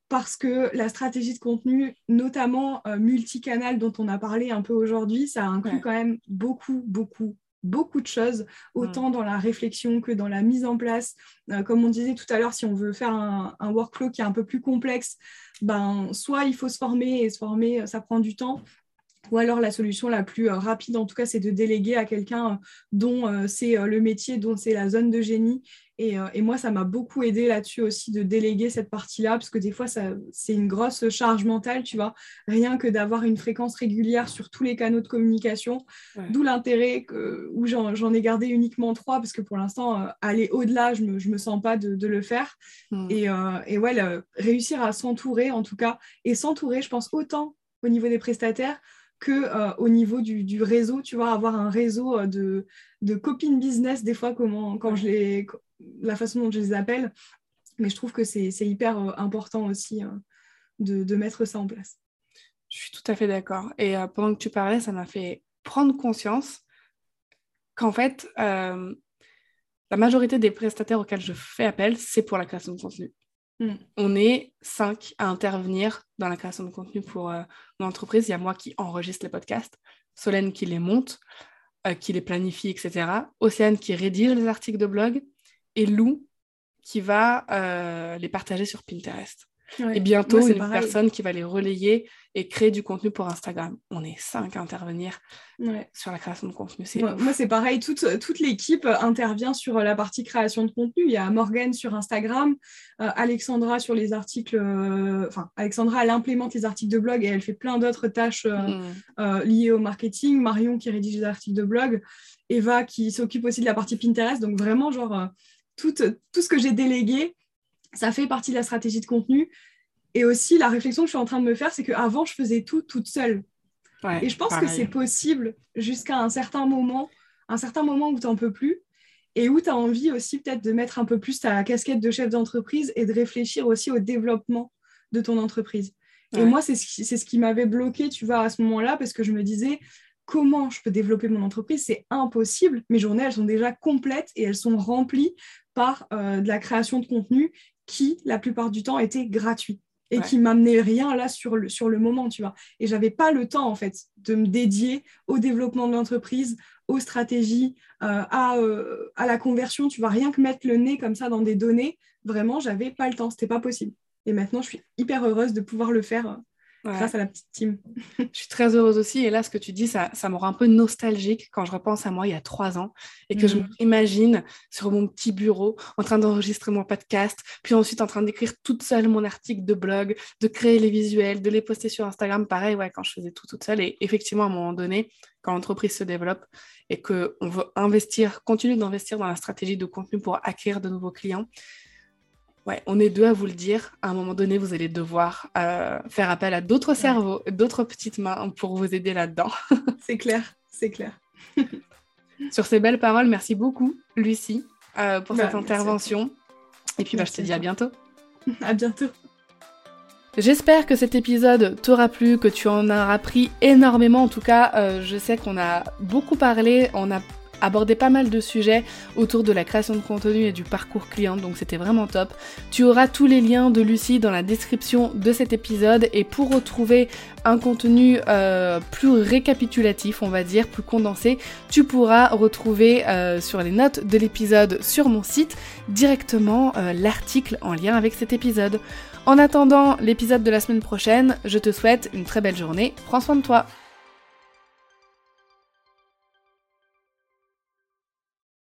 Speaker 2: parce que la stratégie de contenu, notamment multicanal dont on a parlé un peu aujourd'hui, ça inclut quand même beaucoup, beaucoup, beaucoup de choses, autant mm. dans la réflexion que dans la mise en place. Euh, comme on disait tout à l'heure, si on veut faire un, workflow qui est un peu plus complexe, ben, soit il faut se former, et se former, ça prend du temps, ou alors la solution la plus euh, rapide, en tout cas, c'est de déléguer à quelqu'un euh, dont c'est le métier, dont c'est la zone de génie euh, et, moi, ça m'a beaucoup aidé là-dessus aussi de déléguer cette partie-là, parce que des fois, c'est une grosse charge mentale, tu vois, rien que d'avoir une fréquence régulière sur tous les canaux de communication, d'où l'intérêt où j'en ai gardé uniquement trois, parce que pour l'instant, euh, aller au-delà, je ne me, je me, sens pas de, le faire. Hmm. Et, euh, et, ouais, réussir à s'entourer, en tout cas, et s'entourer, je pense, autant au niveau des prestataires que euh, au niveau du, réseau, tu vois, avoir un réseau de, de copines business, des fois, comment, quand je les, la façon dont je les appelle. Mais je trouve que c'est hyper euh, important aussi de, de, mettre ça en place.
Speaker 1: Je suis tout à fait d'accord. Et pendant que tu parlais, ça m'a fait prendre conscience qu'en fait, la majorité des prestataires auxquels je fais appel, c'est pour la création de contenu. Mm. On est cinq à intervenir dans la création de contenu pour euh, l'entreprise. Il y a moi qui enregistre les podcasts, Solène qui les monte, euh, qui les planifie, etc. Océane qui rédige les articles de blog et Lou qui va euh, les partager sur Pinterest et bientôt, une personne qui va les relayer et créer du contenu pour Instagram. On est cinq à intervenir sur la création de contenu.
Speaker 2: Moi, c'est pareil. Toute, toute l'équipe intervient sur la partie création de contenu. Il y a Morgane sur Instagram, euh, Alexandra sur les articles. Euh, enfin, Alexandra, elle implémente les articles de blog et elle fait plein d'autres tâches euh, mm. liées au marketing. Marion qui rédige les articles de blog. Eva qui s'occupe aussi de la partie Pinterest. Donc, vraiment, genre, tout, tout ce que j'ai délégué ça fait partie de la stratégie de contenu. Et aussi, la réflexion que je suis en train de me faire, c'est qu'avant, je faisais tout toute seule. et je pense que c'est possible jusqu'à un certain moment, un certain moment où tu n'en peux plus. et où tu as envie aussi peut-être de mettre un peu plus ta casquette de chef d'entreprise et de réfléchir aussi au développement de ton entreprise. Et moi, c'est ce qui, ce qui m'avait bloqué, tu vois, à ce moment-là, parce que je me disais, comment je peux développer mon entreprise? C'est impossible. Mes journées, elles sont déjà complètes et elles sont remplies par euh, de la création de contenu qui, la plupart du temps, était gratuit et qui m'amenait rien là sur le, sur le moment, tu vois. Et j'avais pas le temps, en fait, de me dédier au développement de l'entreprise, aux stratégies, euh, à, euh, à, la conversion, tu vois, rien que mettre le nez comme ça dans des données, vraiment, j'avais pas le temps, c'était pas possible. Et maintenant, je suis hyper heureuse de pouvoir le faire grâce à la petite team.
Speaker 1: je suis très heureuse aussi. Et là, ce que tu dis, ça, ça me rend un peu nostalgique quand je repense à moi il y a trois ans et que je mm. m'imagine sur mon petit bureau en train d'enregistrer mon podcast, puis ensuite en train d'écrire toute seule mon article de blog, de créer les visuels, de les poster sur Instagram. Pareil, ouais, quand je faisais tout toute seule. Et effectivement, à un moment donné, quand l'entreprise se développe et qu'on veut investir, continuer d'investir dans la stratégie de contenu pour acquérir de nouveaux clients, Ouais, on est deux à vous le dire. À un moment donné, vous allez devoir euh, faire appel à d'autres cerveaux, d'autres petites mains pour vous aider là-dedans.
Speaker 2: c'est clair, c'est clair.
Speaker 1: Sur ces belles paroles, merci beaucoup, Lucie, euh, pour bah, cette intervention. Et puis, bah, je te dis à bientôt.
Speaker 2: À bientôt.
Speaker 1: J'espère que cet épisode t'aura plu, que tu en auras appris énormément. En tout cas, euh, je sais qu'on a beaucoup parlé, on a abordé pas mal de sujets autour de la création de contenu et du parcours client, donc c'était vraiment top. Tu auras tous les liens de Lucie dans la description de cet épisode et pour retrouver un contenu euh, plus récapitulatif, on va dire, plus condensé, tu pourras retrouver euh, sur les notes de l'épisode sur mon site directement euh, l'article en lien avec cet épisode. En attendant l'épisode de la semaine prochaine, je te souhaite une très belle journée, prends soin de toi